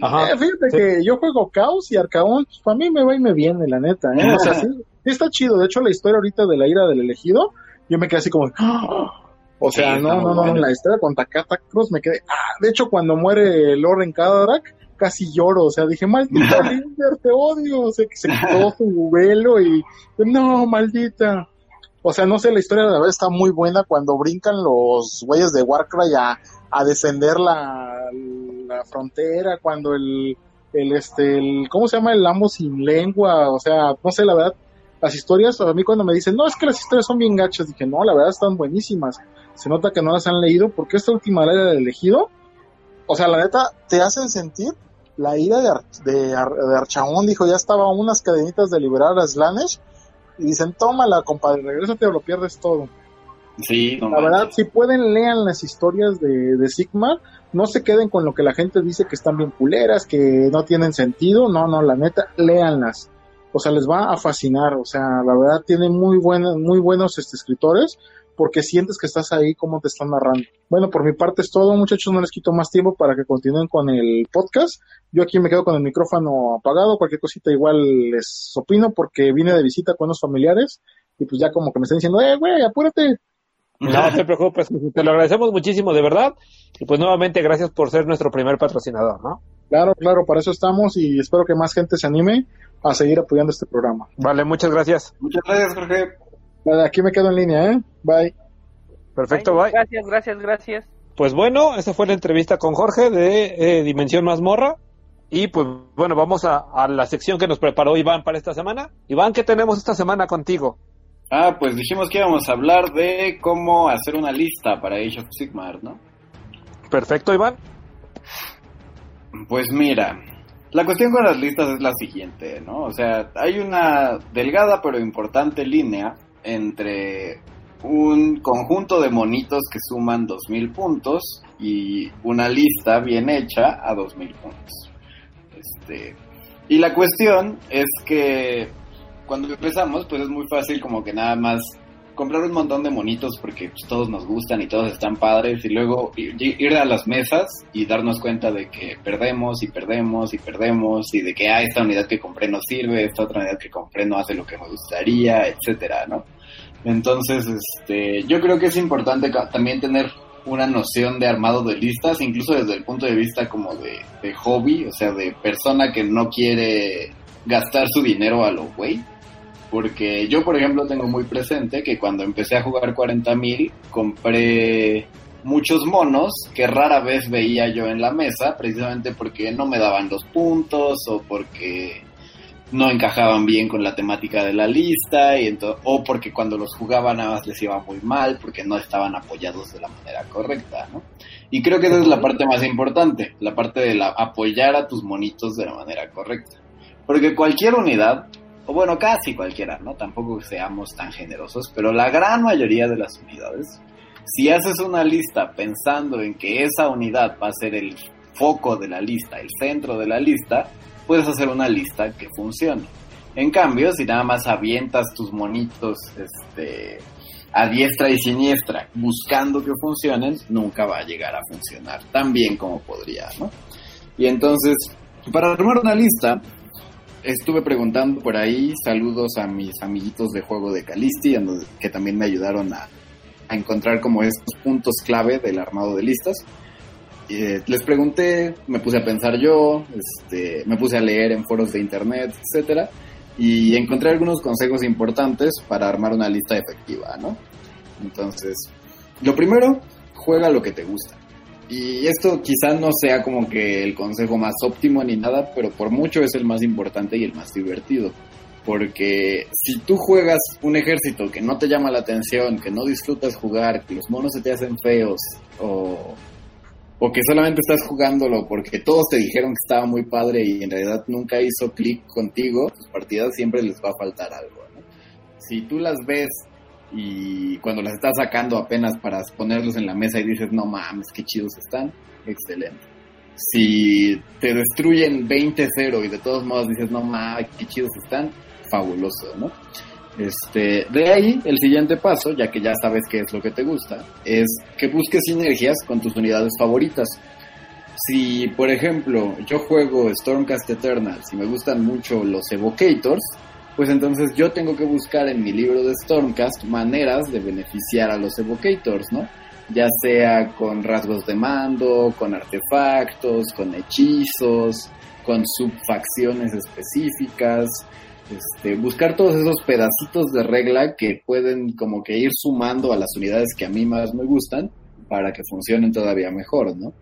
Ajá, eh, fíjate que yo juego Caos y Arcaón, pues para mí me va y me viene, la neta, ¿eh? O sea, sí, está chido. De hecho, la historia ahorita de la ira del elegido, yo me quedé así como, ¡Ah! o sea, no, no, no, en la historia con Takata Cruz me quedé, ah, de hecho, cuando muere Loren Kadarak, casi lloro, o sea, dije, maldita Linder, te odio, o sea, que se quitó su velo y, no, maldita. O sea, no sé, la historia de la verdad está muy buena cuando brincan los güeyes de Warcry a, a descender la, la frontera, cuando el, el, este, el, ¿cómo se llama? El amo sin lengua, o sea, no sé, la verdad, las historias, a mí cuando me dicen, no, es que las historias son bien gachas, dije, no, la verdad están buenísimas, se nota que no las han leído, porque esta última ley del elegido, o sea, la neta, te hacen sentir la ira de, de, de Archaón, dijo, ya estaba unas cadenitas de liberar a Slanesh, y dicen, tómala, compadre, regrésate o lo pierdes todo. Sí, la verdad, si pueden, lean las historias de, de Sigma, no se queden con lo que la gente dice que están bien culeras, que no tienen sentido, no, no, la neta, léanlas. O sea, les va a fascinar, o sea, la verdad tienen muy buenos, muy buenos este, escritores, porque sientes que estás ahí como te están narrando. Bueno, por mi parte es todo, muchachos, no les quito más tiempo para que continúen con el podcast. Yo aquí me quedo con el micrófono apagado, cualquier cosita igual les opino porque vine de visita con unos familiares y pues ya como que me están diciendo, eh, güey, apúrate. No te preocupes, te lo agradecemos muchísimo, de verdad. Y pues nuevamente gracias por ser nuestro primer patrocinador, ¿no? Claro, claro, para eso estamos y espero que más gente se anime a seguir apoyando este programa. Vale, muchas gracias. Muchas gracias, Jorge. Vale, aquí me quedo en línea, ¿eh? Bye. Perfecto, bye. Gracias, gracias, gracias. Pues bueno, esa fue la entrevista con Jorge de eh, Dimensión Mazmorra. Y pues bueno, vamos a, a la sección que nos preparó Iván para esta semana. Iván, ¿qué tenemos esta semana contigo? Ah, pues dijimos que íbamos a hablar de cómo hacer una lista para Age of Sigmar, ¿no? Perfecto, Iván. Pues mira, la cuestión con las listas es la siguiente, ¿no? O sea, hay una delgada pero importante línea entre un conjunto de monitos que suman 2000 puntos y una lista bien hecha a 2000 puntos. Este, y la cuestión es que cuando empezamos, pues es muy fácil como que nada más comprar un montón de monitos porque pues, todos nos gustan y todos están padres y luego ir, a las mesas y darnos cuenta de que perdemos y perdemos y perdemos y de que ah, esta unidad que compré no sirve, esta otra unidad que compré no hace lo que me gustaría, etcétera, ¿no? Entonces, este, yo creo que es importante también tener una noción de armado de listas, incluso desde el punto de vista como de, de hobby, o sea, de persona que no quiere gastar su dinero a lo güey. Porque yo, por ejemplo, tengo muy presente que cuando empecé a jugar 40.000, compré muchos monos que rara vez veía yo en la mesa, precisamente porque no me daban los puntos o porque no encajaban bien con la temática de la lista y o porque cuando los jugaban nada más les iba muy mal porque no estaban apoyados de la manera correcta, ¿no? Y creo que esa es la parte más importante, la parte de la, apoyar a tus monitos de la manera correcta. Porque cualquier unidad, o bueno, casi cualquiera, ¿no? Tampoco seamos tan generosos, pero la gran mayoría de las unidades, si haces una lista pensando en que esa unidad va a ser el foco de la lista, el centro de la lista, puedes hacer una lista que funcione. En cambio, si nada más avientas tus monitos este, a diestra y siniestra buscando que funcionen, nunca va a llegar a funcionar tan bien como podría, ¿no? Y entonces, para armar una lista, estuve preguntando por ahí, saludos a mis amiguitos de juego de Calisti, que también me ayudaron a, a encontrar como estos puntos clave del armado de listas. Eh, les pregunté, me puse a pensar yo, este, me puse a leer en foros de internet, etcétera, y encontré algunos consejos importantes para armar una lista efectiva, ¿no? Entonces, lo primero, juega lo que te gusta. Y esto quizás no sea como que el consejo más óptimo ni nada, pero por mucho es el más importante y el más divertido. Porque si tú juegas un ejército que no te llama la atención, que no disfrutas jugar, que los monos se te hacen feos, o, o que solamente estás jugándolo porque todos te dijeron que estaba muy padre y en realidad nunca hizo clic contigo, tus partidas siempre les va a faltar algo. ¿no? Si tú las ves y cuando las estás sacando apenas para ponerlos en la mesa y dices, no mames, qué chidos están, excelente. Si te destruyen 20-0 y de todos modos dices, no mames, qué chidos están, fabuloso, ¿no? Este, de ahí, el siguiente paso, ya que ya sabes qué es lo que te gusta, es que busques sinergias con tus unidades favoritas. Si, por ejemplo, yo juego Stormcast Eternals y me gustan mucho los Evocators, pues entonces yo tengo que buscar en mi libro de Stormcast maneras de beneficiar a los Evocators, ¿no? Ya sea con rasgos de mando, con artefactos, con hechizos, con subfacciones específicas, este, buscar todos esos pedacitos de regla que pueden como que ir sumando a las unidades que a mí más me gustan para que funcionen todavía mejor, ¿no?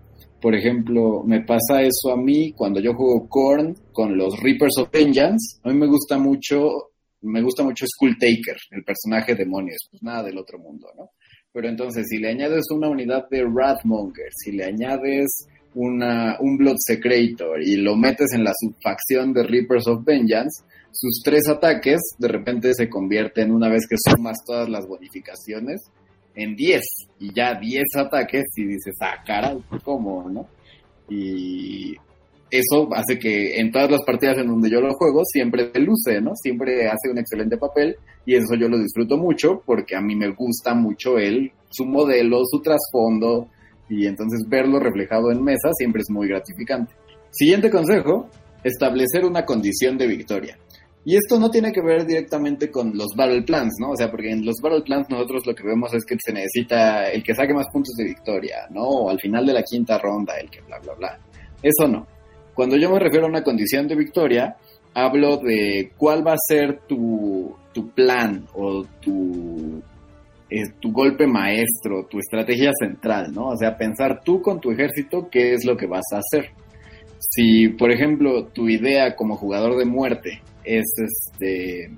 Por ejemplo, me pasa eso a mí cuando yo juego Korn con los Reapers of Vengeance. A mí me gusta mucho, me gusta mucho Skull Taker, el personaje demonio, pues nada del otro mundo, ¿no? Pero entonces, si le añades una unidad de Wrathmonger, si le añades una, un Blood Secretor y lo metes en la subfacción de Reapers of Vengeance, sus tres ataques de repente se convierten, una vez que sumas todas las bonificaciones, en 10. Y ya 10 ataques y dices, ah, caray, ¿cómo, no? Y eso hace que en todas las partidas en donde yo lo juego siempre luce, ¿no? Siempre hace un excelente papel y eso yo lo disfruto mucho porque a mí me gusta mucho él, su modelo, su trasfondo y entonces verlo reflejado en mesa siempre es muy gratificante. Siguiente consejo, establecer una condición de victoria. Y esto no tiene que ver directamente con los Battle Plans, ¿no? O sea, porque en los Battle Plans nosotros lo que vemos es que se necesita el que saque más puntos de victoria, ¿no? O al final de la quinta ronda, el que bla, bla, bla. Eso no. Cuando yo me refiero a una condición de victoria, hablo de cuál va a ser tu, tu plan o tu, eh, tu golpe maestro, tu estrategia central, ¿no? O sea, pensar tú con tu ejército qué es lo que vas a hacer. Si, por ejemplo, tu idea como jugador de muerte es este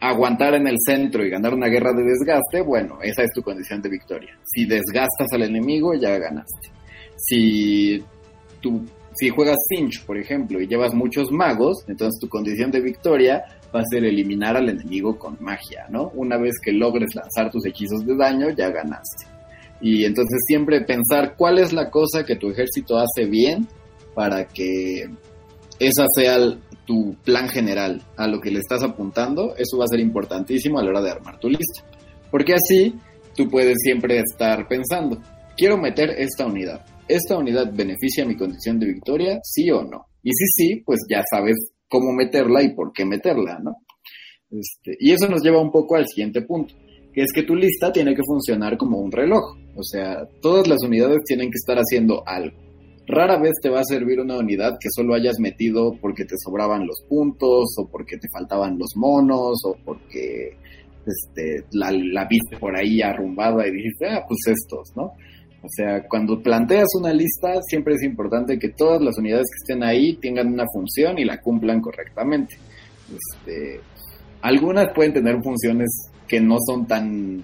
aguantar en el centro y ganar una guerra de desgaste, bueno, esa es tu condición de victoria. Si desgastas al enemigo, ya ganaste. Si tu si juegas Cinch, por ejemplo, y llevas muchos magos, entonces tu condición de victoria va a ser eliminar al enemigo con magia, ¿no? Una vez que logres lanzar tus hechizos de daño, ya ganaste. Y entonces siempre pensar cuál es la cosa que tu ejército hace bien para que esa sea tu plan general a lo que le estás apuntando, eso va a ser importantísimo a la hora de armar tu lista. Porque así tú puedes siempre estar pensando, quiero meter esta unidad. ¿Esta unidad beneficia mi condición de victoria? ¿Sí o no? Y si sí, pues ya sabes cómo meterla y por qué meterla, ¿no? Este, y eso nos lleva un poco al siguiente punto, que es que tu lista tiene que funcionar como un reloj. O sea, todas las unidades tienen que estar haciendo algo. Rara vez te va a servir una unidad que solo hayas metido porque te sobraban los puntos o porque te faltaban los monos o porque este, la, viste por ahí arrumbada y dijiste, ah, pues estos, ¿no? O sea, cuando planteas una lista, siempre es importante que todas las unidades que estén ahí tengan una función y la cumplan correctamente. Este, algunas pueden tener funciones que no son tan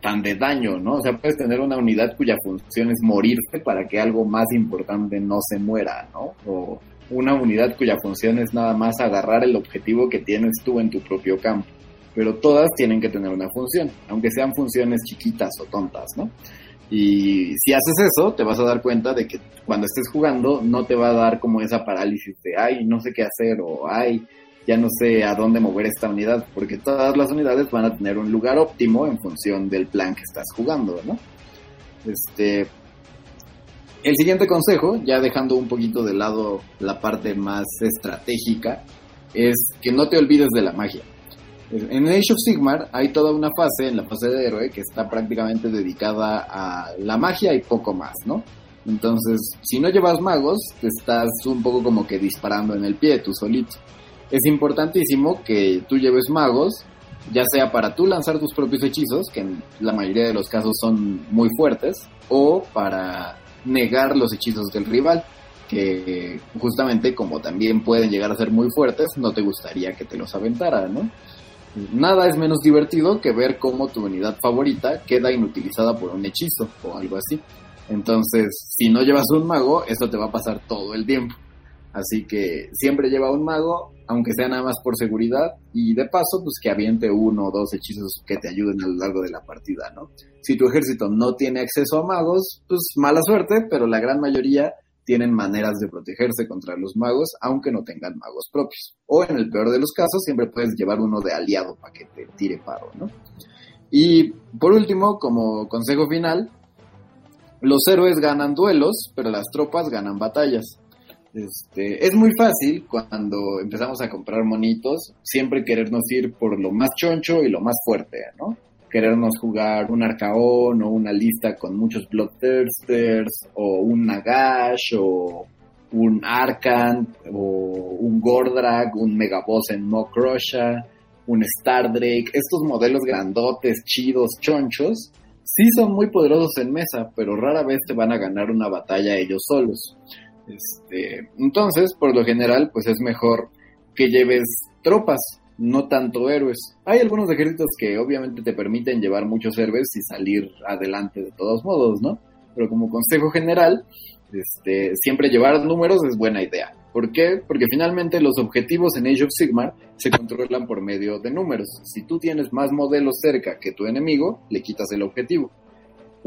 tan de daño, ¿no? O sea, puedes tener una unidad cuya función es morirse para que algo más importante no se muera, ¿no? O una unidad cuya función es nada más agarrar el objetivo que tienes tú en tu propio campo. Pero todas tienen que tener una función, aunque sean funciones chiquitas o tontas, ¿no? Y si haces eso, te vas a dar cuenta de que cuando estés jugando no te va a dar como esa parálisis de, ay, no sé qué hacer o, ay, ya no sé a dónde mover esta unidad, porque todas las unidades van a tener un lugar óptimo en función del plan que estás jugando, ¿no? Este, el siguiente consejo, ya dejando un poquito de lado la parte más estratégica, es que no te olvides de la magia. En Age of Sigmar hay toda una fase, en la fase de héroe, que está prácticamente dedicada a la magia y poco más, ¿no? Entonces, si no llevas magos, te estás un poco como que disparando en el pie tú solito es importantísimo que tú lleves magos, ya sea para tú lanzar tus propios hechizos, que en la mayoría de los casos son muy fuertes, o para negar los hechizos del rival, que justamente como también pueden llegar a ser muy fuertes, no te gustaría que te los aventara, ¿no? Nada es menos divertido que ver cómo tu unidad favorita queda inutilizada por un hechizo o algo así. Entonces, si no llevas un mago, esto te va a pasar todo el tiempo. Así que siempre lleva un mago, aunque sea nada más por seguridad, y de paso, pues que aviente uno o dos hechizos que te ayuden a lo largo de la partida, ¿no? Si tu ejército no tiene acceso a magos, pues mala suerte, pero la gran mayoría tienen maneras de protegerse contra los magos, aunque no tengan magos propios. O en el peor de los casos, siempre puedes llevar uno de aliado para que te tire paro, ¿no? Y por último, como consejo final, los héroes ganan duelos, pero las tropas ganan batallas. Este, es muy fácil cuando empezamos a comprar monitos, siempre querernos ir por lo más choncho y lo más fuerte, ¿no? Querernos jugar un Arcaón o una lista con muchos Bloodthirsters o un Nagash o un Arcan o un Gordrak, un Megaboss en Mokrosha, un Stardrake, estos modelos grandotes, chidos, chonchos, sí son muy poderosos en mesa, pero rara vez te van a ganar una batalla ellos solos. Este, entonces, por lo general, pues es mejor que lleves tropas, no tanto héroes. Hay algunos ejércitos que obviamente te permiten llevar muchos héroes y salir adelante de todos modos, ¿no? Pero como consejo general, este, siempre llevar números es buena idea. ¿Por qué? Porque finalmente los objetivos en Age of Sigmar se controlan por medio de números. Si tú tienes más modelos cerca que tu enemigo, le quitas el objetivo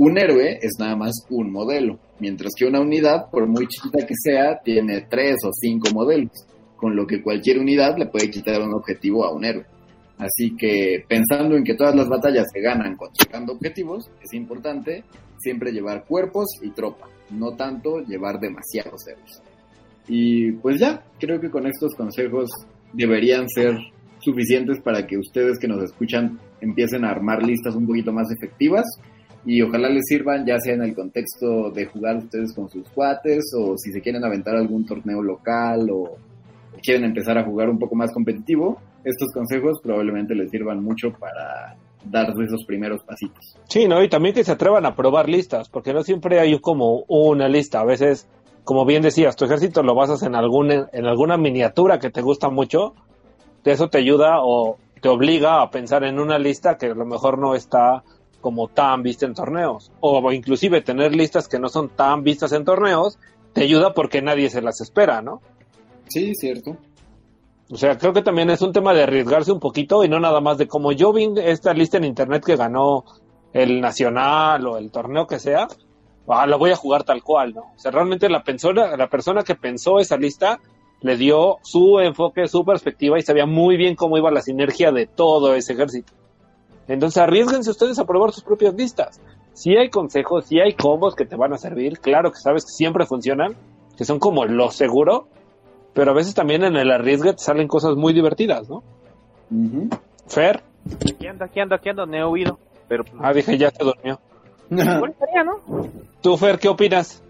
un héroe es nada más un modelo, mientras que una unidad, por muy chiquita que sea, tiene tres o cinco modelos, con lo que cualquier unidad le puede quitar un objetivo a un héroe. Así que pensando en que todas las batallas se ganan consiguiendo objetivos, es importante siempre llevar cuerpos y tropa, no tanto llevar demasiados héroes. Y pues ya, creo que con estos consejos deberían ser suficientes para que ustedes que nos escuchan empiecen a armar listas un poquito más efectivas y ojalá les sirvan ya sea en el contexto de jugar ustedes con sus cuates o si se quieren aventar algún torneo local o quieren empezar a jugar un poco más competitivo, estos consejos probablemente les sirvan mucho para dar esos primeros pasitos. Sí, ¿no? Y también que se atrevan a probar listas, porque no siempre hay como una lista, a veces, como bien decías, tu ejército lo basas en, algún, en alguna miniatura que te gusta mucho, eso te ayuda o te obliga a pensar en una lista que a lo mejor no está como tan vista en torneos. O inclusive tener listas que no son tan vistas en torneos, te ayuda porque nadie se las espera, ¿no? Sí, cierto. O sea, creo que también es un tema de arriesgarse un poquito y no nada más de como yo vi esta lista en internet que ganó el nacional o el torneo que sea, ah, lo voy a jugar tal cual, ¿no? O sea, realmente la persona, la persona que pensó esa lista le dio su enfoque, su perspectiva y sabía muy bien cómo iba la sinergia de todo ese ejército. Entonces arriesguense ustedes a probar sus propias listas. Si hay consejos, si hay combos que te van a servir, claro que sabes que siempre funcionan, que son como lo seguro, pero a veces también en el arriesgue te salen cosas muy divertidas, ¿no? Fer. Aquí ando, aquí ando, aquí ando, no he oído. Pero, pues, ah, dije, ya te durmió. igual estaría, ¿no? ¿Tú, Fer, qué opinas?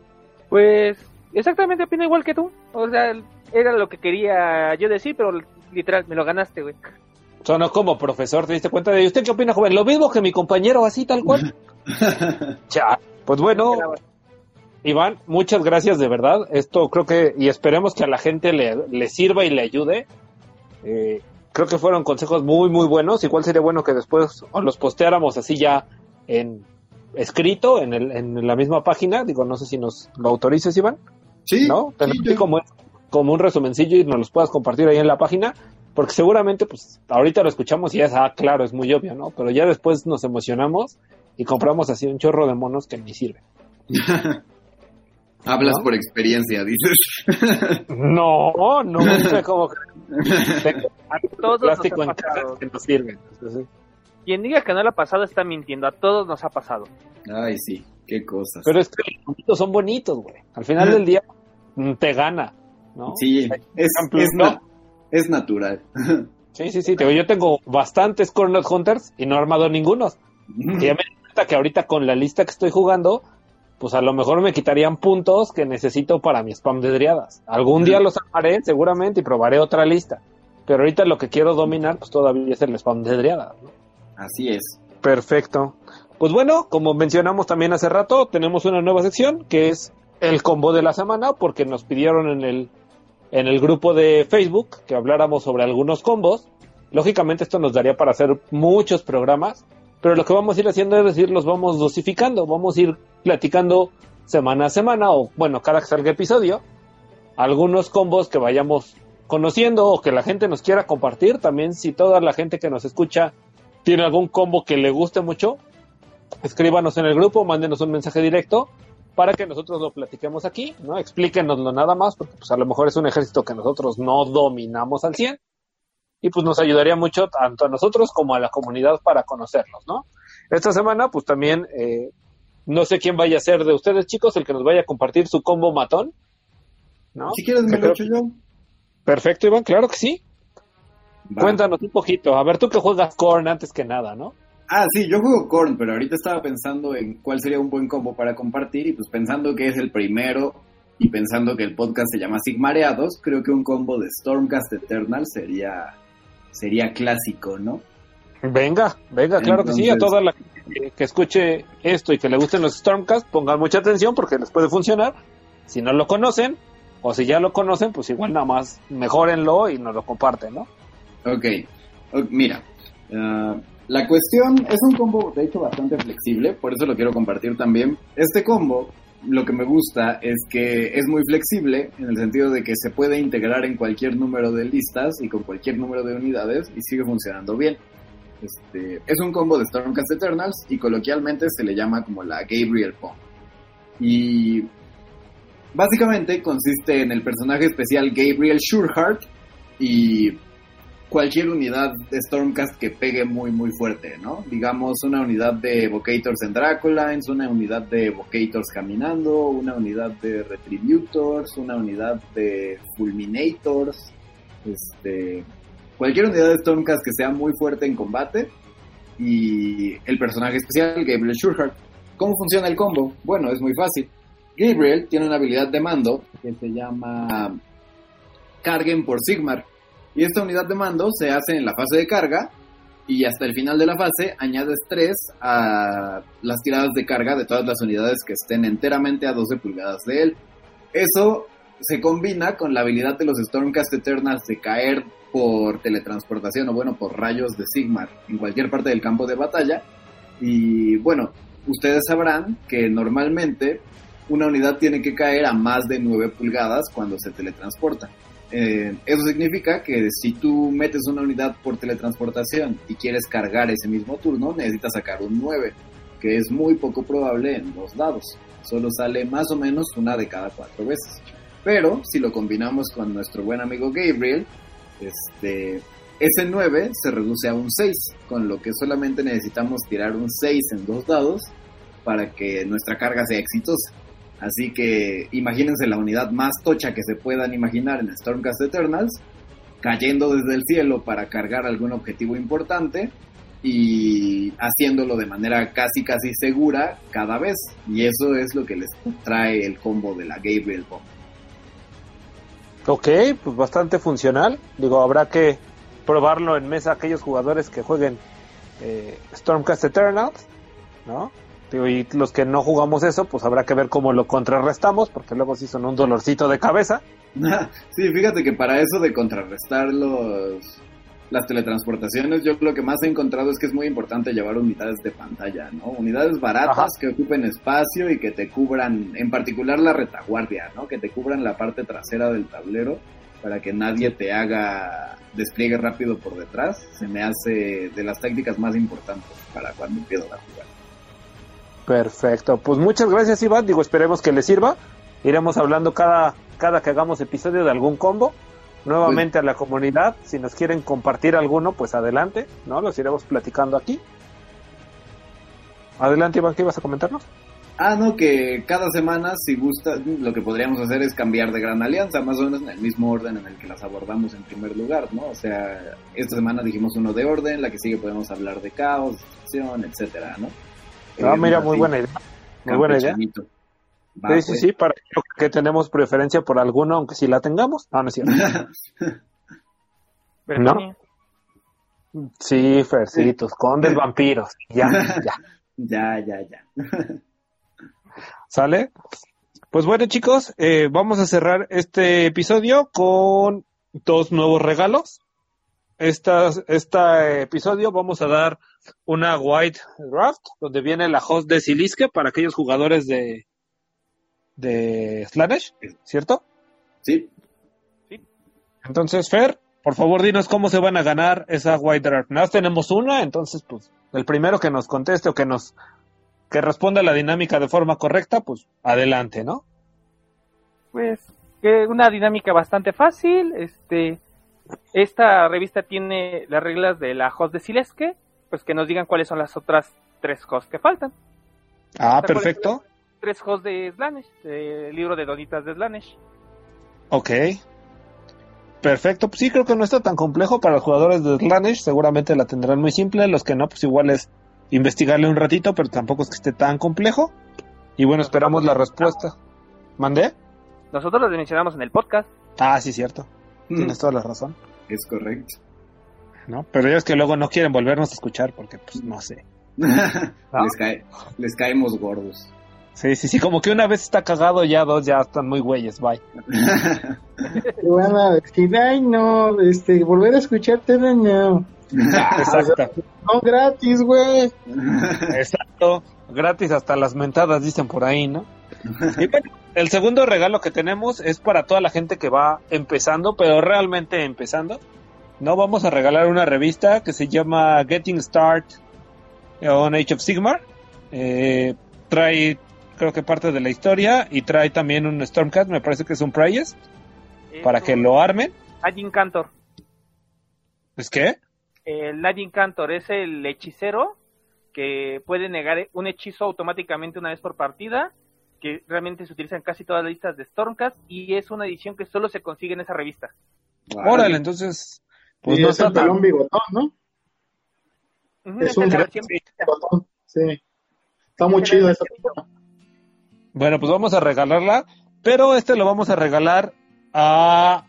Pues exactamente opino igual que tú. O sea, era lo que quería yo decir, pero literal, me lo ganaste, güey. Sonó como profesor, ¿te diste cuenta de usted qué opina, joven? Lo mismo que mi compañero, así tal cual. ya, pues bueno, Iván, muchas gracias de verdad. Esto creo que, y esperemos que a la gente le, le sirva y le ayude. Eh, creo que fueron consejos muy, muy buenos. Igual sería bueno que después los posteáramos así ya en escrito en, el, en la misma página. Digo, no sé si nos lo autorices, Iván. Sí. ¿No? como, como un resumencillo y nos los puedas compartir ahí en la página. Porque seguramente, pues, ahorita lo escuchamos y ya es, ah, claro, es muy obvio, ¿no? Pero ya después nos emocionamos y compramos así un chorro de monos que ni sirven. Hablas por experiencia, dices. no, no sé cómo. a todos plástico nos pasado. que nos sirven. Quien diga que no le ha pasado está mintiendo. A todos nos ha pasado. Ay, sí, qué cosas. Pero es que los monitos son bonitos, güey. Al final del día mm, te gana, ¿no? Sí, es, es, na- es natural. Sí, sí, sí. te digo, Yo tengo bastantes Cornet Hunters y no he armado ninguno. Que ya me di cuenta que ahorita con la lista que estoy jugando, pues a lo mejor me quitarían puntos que necesito para mi spam de driadas. Algún día los armaré seguramente y probaré otra lista. Pero ahorita lo que quiero dominar, pues todavía es el spam de driadas. ¿no? Así es. Perfecto. Pues bueno, como mencionamos también hace rato, tenemos una nueva sección que es el combo de la semana, porque nos pidieron en el, en el grupo de Facebook que habláramos sobre algunos combos. Lógicamente esto nos daría para hacer muchos programas, pero lo que vamos a ir haciendo es decir, los vamos dosificando, vamos a ir platicando semana a semana o bueno, cada que salga episodio, algunos combos que vayamos conociendo o que la gente nos quiera compartir. También si toda la gente que nos escucha tiene algún combo que le guste mucho, escríbanos en el grupo, mándenos un mensaje directo para que nosotros lo platiquemos aquí, ¿no? Explíquenoslo nada más, porque pues a lo mejor es un ejército que nosotros no dominamos al 100 y pues nos ayudaría mucho tanto a nosotros como a la comunidad para conocerlos, ¿no? Esta semana pues también eh, no sé quién vaya a ser de ustedes chicos el que nos vaya a compartir su combo matón, ¿no? Si quieres, me lo creo- echo yo. Perfecto, Iván, claro que sí. Va. Cuéntanos un poquito. A ver, tú que juegas Korn antes que nada, ¿no? Ah, sí, yo juego Korn, pero ahorita estaba pensando en cuál sería un buen combo para compartir y pues pensando que es el primero y pensando que el podcast se llama Sigmareados, creo que un combo de Stormcast Eternal sería sería clásico, ¿no? Venga, venga, claro que sí. A toda la gente que, que escuche esto y que le gusten los Stormcast, pongan mucha atención porque les puede funcionar. Si no lo conocen, o si ya lo conocen, pues igual nada más mejórenlo y nos lo comparten, ¿no? Ok, ok, mira, ah, la cuestión es un combo de hecho bastante flexible, por eso lo quiero compartir también. Este combo, lo que me gusta es que es muy flexible en el sentido de que se puede integrar en cualquier número de listas y con cualquier número de unidades y sigue funcionando bien. Este, es un combo de Stormcast Eternals y coloquialmente se le llama como la Gabriel Bomb. Y básicamente consiste en el personaje especial Gabriel Sureheart y cualquier unidad de Stormcast que pegue muy muy fuerte, ¿no? Digamos una unidad de Evocators en Dracolines, una unidad de Evocators caminando, una unidad de Retributors, una unidad de Fulminators, este, cualquier unidad de Stormcast que sea muy fuerte en combate y el personaje especial Gabriel Sureheart. ¿Cómo funciona el combo? Bueno, es muy fácil. Gabriel tiene una habilidad de mando que se llama Carguen por Sigmar y esta unidad de mando se hace en la fase de carga y hasta el final de la fase añades 3 a las tiradas de carga de todas las unidades que estén enteramente a 12 pulgadas de él. Eso se combina con la habilidad de los Stormcast Eternals de caer por teletransportación o bueno, por rayos de Sigmar en cualquier parte del campo de batalla. Y bueno, ustedes sabrán que normalmente una unidad tiene que caer a más de 9 pulgadas cuando se teletransporta. Eh, eso significa que si tú metes una unidad por teletransportación y quieres cargar ese mismo turno, necesitas sacar un 9, que es muy poco probable en los dados. Solo sale más o menos una de cada cuatro veces. Pero si lo combinamos con nuestro buen amigo Gabriel, este, ese 9 se reduce a un 6, con lo que solamente necesitamos tirar un 6 en dos dados para que nuestra carga sea exitosa. Así que imagínense la unidad más tocha que se puedan imaginar en Stormcast Eternals, cayendo desde el cielo para cargar algún objetivo importante y haciéndolo de manera casi casi segura cada vez. Y eso es lo que les trae el combo de la Gabriel Bomb. Ok, pues bastante funcional. Digo, habrá que probarlo en mesa aquellos jugadores que jueguen eh, Stormcast Eternals, ¿no? Y los que no jugamos eso, pues habrá que ver cómo lo contrarrestamos, porque luego sí son un dolorcito de cabeza. sí, fíjate que para eso de contrarrestar los las teletransportaciones, yo lo que más he encontrado es que es muy importante llevar unidades de pantalla, ¿no? Unidades baratas que ocupen espacio y que te cubran, en particular la retaguardia, ¿no? Que te cubran la parte trasera del tablero para que nadie te haga despliegue rápido por detrás. Se me hace de las tácticas más importantes para cuando empiezo a jugar. Perfecto, pues muchas gracias Iván, digo, esperemos que le sirva. Iremos hablando cada, cada que hagamos episodio de algún combo. Nuevamente a la comunidad, si nos quieren compartir alguno, pues adelante, ¿no? Los iremos platicando aquí. Adelante Iván, ¿qué ibas a comentarnos? Ah, no, que cada semana, si gusta, lo que podríamos hacer es cambiar de gran alianza, más o menos en el mismo orden en el que las abordamos en primer lugar, ¿no? O sea, esta semana dijimos uno de orden, la que sigue podemos hablar de caos, destrucción, etcétera, ¿no? Ah, mira, muy buena idea. Muy buena idea. sí, sí, pues. sí, para que tenemos preferencia por alguno, aunque si la tengamos. No, no es cierto. ¿No? Sí, Fercitos, condes vampiros. Ya, ya. ya, ya, ya. ¿Sale? Pues bueno, chicos, eh, vamos a cerrar este episodio con dos nuevos regalos. Este episodio vamos a dar una White Draft, donde viene la host de Siliske para aquellos jugadores de, de Slanesh, ¿cierto? Sí. sí. Entonces, Fer, por favor, dinos cómo se van a ganar esa White Draft. Nada tenemos una, entonces, pues, el primero que nos conteste o que nos que responda la dinámica de forma correcta, pues adelante, ¿no? Pues que una dinámica bastante fácil, este esta revista tiene las reglas de la host de Sileske, pues que nos digan cuáles son las otras tres hosts que faltan. Ah, perfecto. Tres hosts de Slanesh, el libro de Donitas de Slanesh. Ok. Perfecto, pues sí, creo que no está tan complejo para los jugadores de Slanesh, seguramente la tendrán muy simple, los que no, pues igual es investigarle un ratito, pero tampoco es que esté tan complejo. Y bueno, esperamos la respuesta. ¿Mandé? Nosotros lo mencionamos en el podcast. Ah, sí, cierto. Tienes toda la razón. Es correcto. ¿no? Pero ellos que luego no quieren volvernos a escuchar porque, pues, no sé. les, caemos gordos. Sí, sí, sí, como que una vez está cagado, ya dos ya están muy güeyes, bye. van a decir, ay, no, este, volver a escucharte, no. Exacto. No, gratis, güey. Exacto, gratis hasta las mentadas, dicen por ahí, ¿no? Y bueno, el segundo regalo que tenemos es para toda la gente que va empezando, pero realmente empezando No vamos a regalar una revista que se llama Getting Start on Age of Sigmar. Eh, trae, creo que parte de la historia y trae también un Stormcat, me parece que es un Priest, para que lo armen. Lagin Cantor. ¿Es qué? El Lagin Cantor es el hechicero que puede negar un hechizo automáticamente una vez por partida, que realmente se utiliza en casi todas las listas de Stormcast y es una edición que solo se consigue en esa revista. Órale, entonces pues no está tan... bigotón, ¿no? es un bigotón, sí. Está muy chido esa Bueno, pues vamos a regalarla, pero este lo vamos a regalar a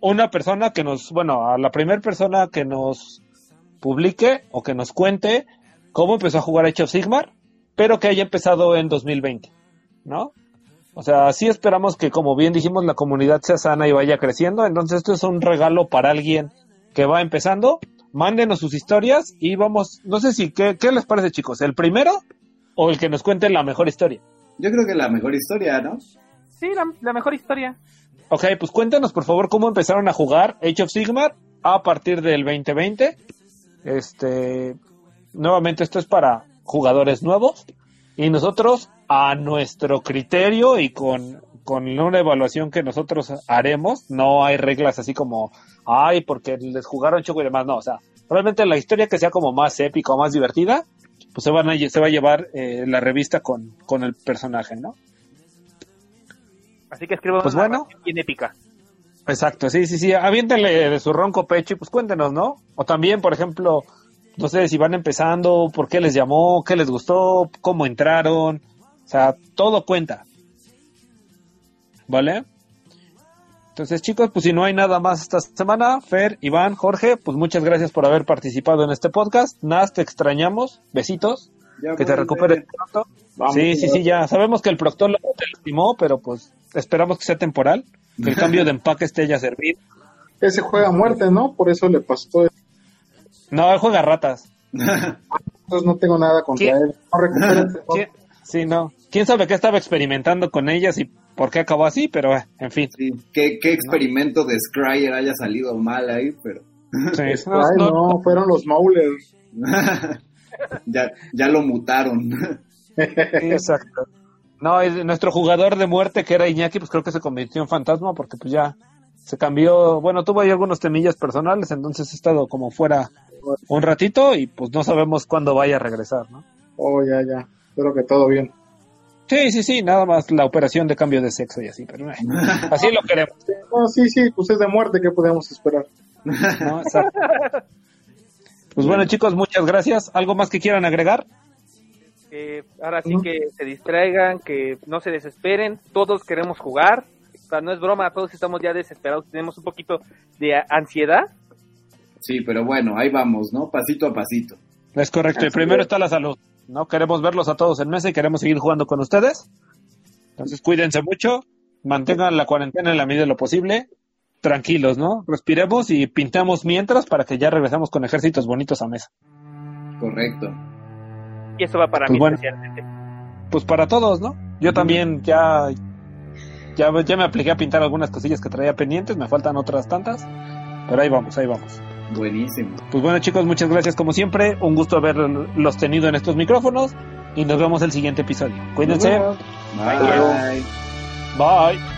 una persona que nos, bueno, a la primera persona que nos publique o que nos cuente cómo empezó a jugar Age of Sigmar, pero que haya empezado en 2020, ¿no? O sea, sí esperamos que, como bien dijimos, la comunidad sea sana y vaya creciendo. Entonces, esto es un regalo para alguien que va empezando, mándenos sus historias y vamos, no sé si, ¿qué, qué les parece chicos? ¿El primero o el que nos cuente la mejor historia? Yo creo que la mejor historia, ¿no? Sí, la, mejor historia. Ok, pues cuéntanos por favor cómo empezaron a jugar Age of Sigmar a partir del 2020. Este, nuevamente esto es para jugadores nuevos y nosotros a nuestro criterio y con, con una evaluación que nosotros haremos, no hay reglas así como ay, porque les jugaron choco y demás, no, o sea, realmente la historia que sea como más épica o más divertida, pues se, van a, se va a llevar eh, la revista con, con el personaje, ¿no? Así que escriban pues bueno, bien épica. Exacto, sí, sí, sí, aviéntenle de su ronco pecho y pues cuéntenos, ¿no? O también, por ejemplo, no sé si van empezando, por qué les llamó, qué les gustó, cómo entraron, o sea, todo cuenta. ¿Vale? Entonces, chicos, pues si no hay nada más esta semana, Fer, Iván, Jorge, pues muchas gracias por haber participado en este podcast. Nas, te extrañamos. Besitos. que te recuperes pronto. sí, sí, sí, ya. Sabemos que el proctólogo te lastimó, pero pues esperamos que sea temporal. Que el cambio de empaque esté ya servido. Ese juega a muerte, ¿no? Por eso le pasó. No, él juega ratas. Entonces no tengo nada contra él. No Sí, no. ¿Quién sabe qué estaba experimentando con ellas y por qué acabó así, pero eh, en fin. Sí, qué, experimento de Scryer haya salido mal ahí, pero... Sí, no, fueron los Maulers. ya, ya lo mutaron. Exacto. No, nuestro jugador de muerte, que era Iñaki, pues creo que se convirtió en fantasma porque pues ya se cambió, bueno, tuvo ahí algunos temillas personales, entonces ha estado como fuera un ratito y pues no sabemos cuándo vaya a regresar, ¿no? Oh, ya, ya. Espero que todo bien. Sí, sí, sí, nada más la operación de cambio de sexo y así, pero eh, así lo queremos. sí, sí, pues es de muerte, ¿qué podemos esperar? Pues bueno, chicos, muchas gracias. ¿Algo más que quieran agregar? ahora sí que se distraigan, que no se desesperen, todos queremos jugar. O sea, no es broma, todos estamos ya desesperados, tenemos un poquito de ansiedad. Sí, pero bueno, ahí vamos, ¿no? Pasito a pasito. Es correcto, y primero está la salud. ¿No? Queremos verlos a todos en mesa y queremos seguir jugando con ustedes. Entonces cuídense mucho, mantengan la cuarentena en la medida de lo posible, tranquilos, ¿no? Respiremos y pintemos mientras para que ya regresemos con ejércitos bonitos a mesa. Correcto. Y eso va para pues mí especialmente. Pues para todos, ¿no? Yo también ya, ya, ya me apliqué a pintar algunas cosillas que traía pendientes, me faltan otras tantas, pero ahí vamos, ahí vamos. Buenísimo. Pues bueno chicos, muchas gracias como siempre. Un gusto haberlos tenido en estos micrófonos y nos vemos el siguiente episodio. Cuídense. Bye. Bye.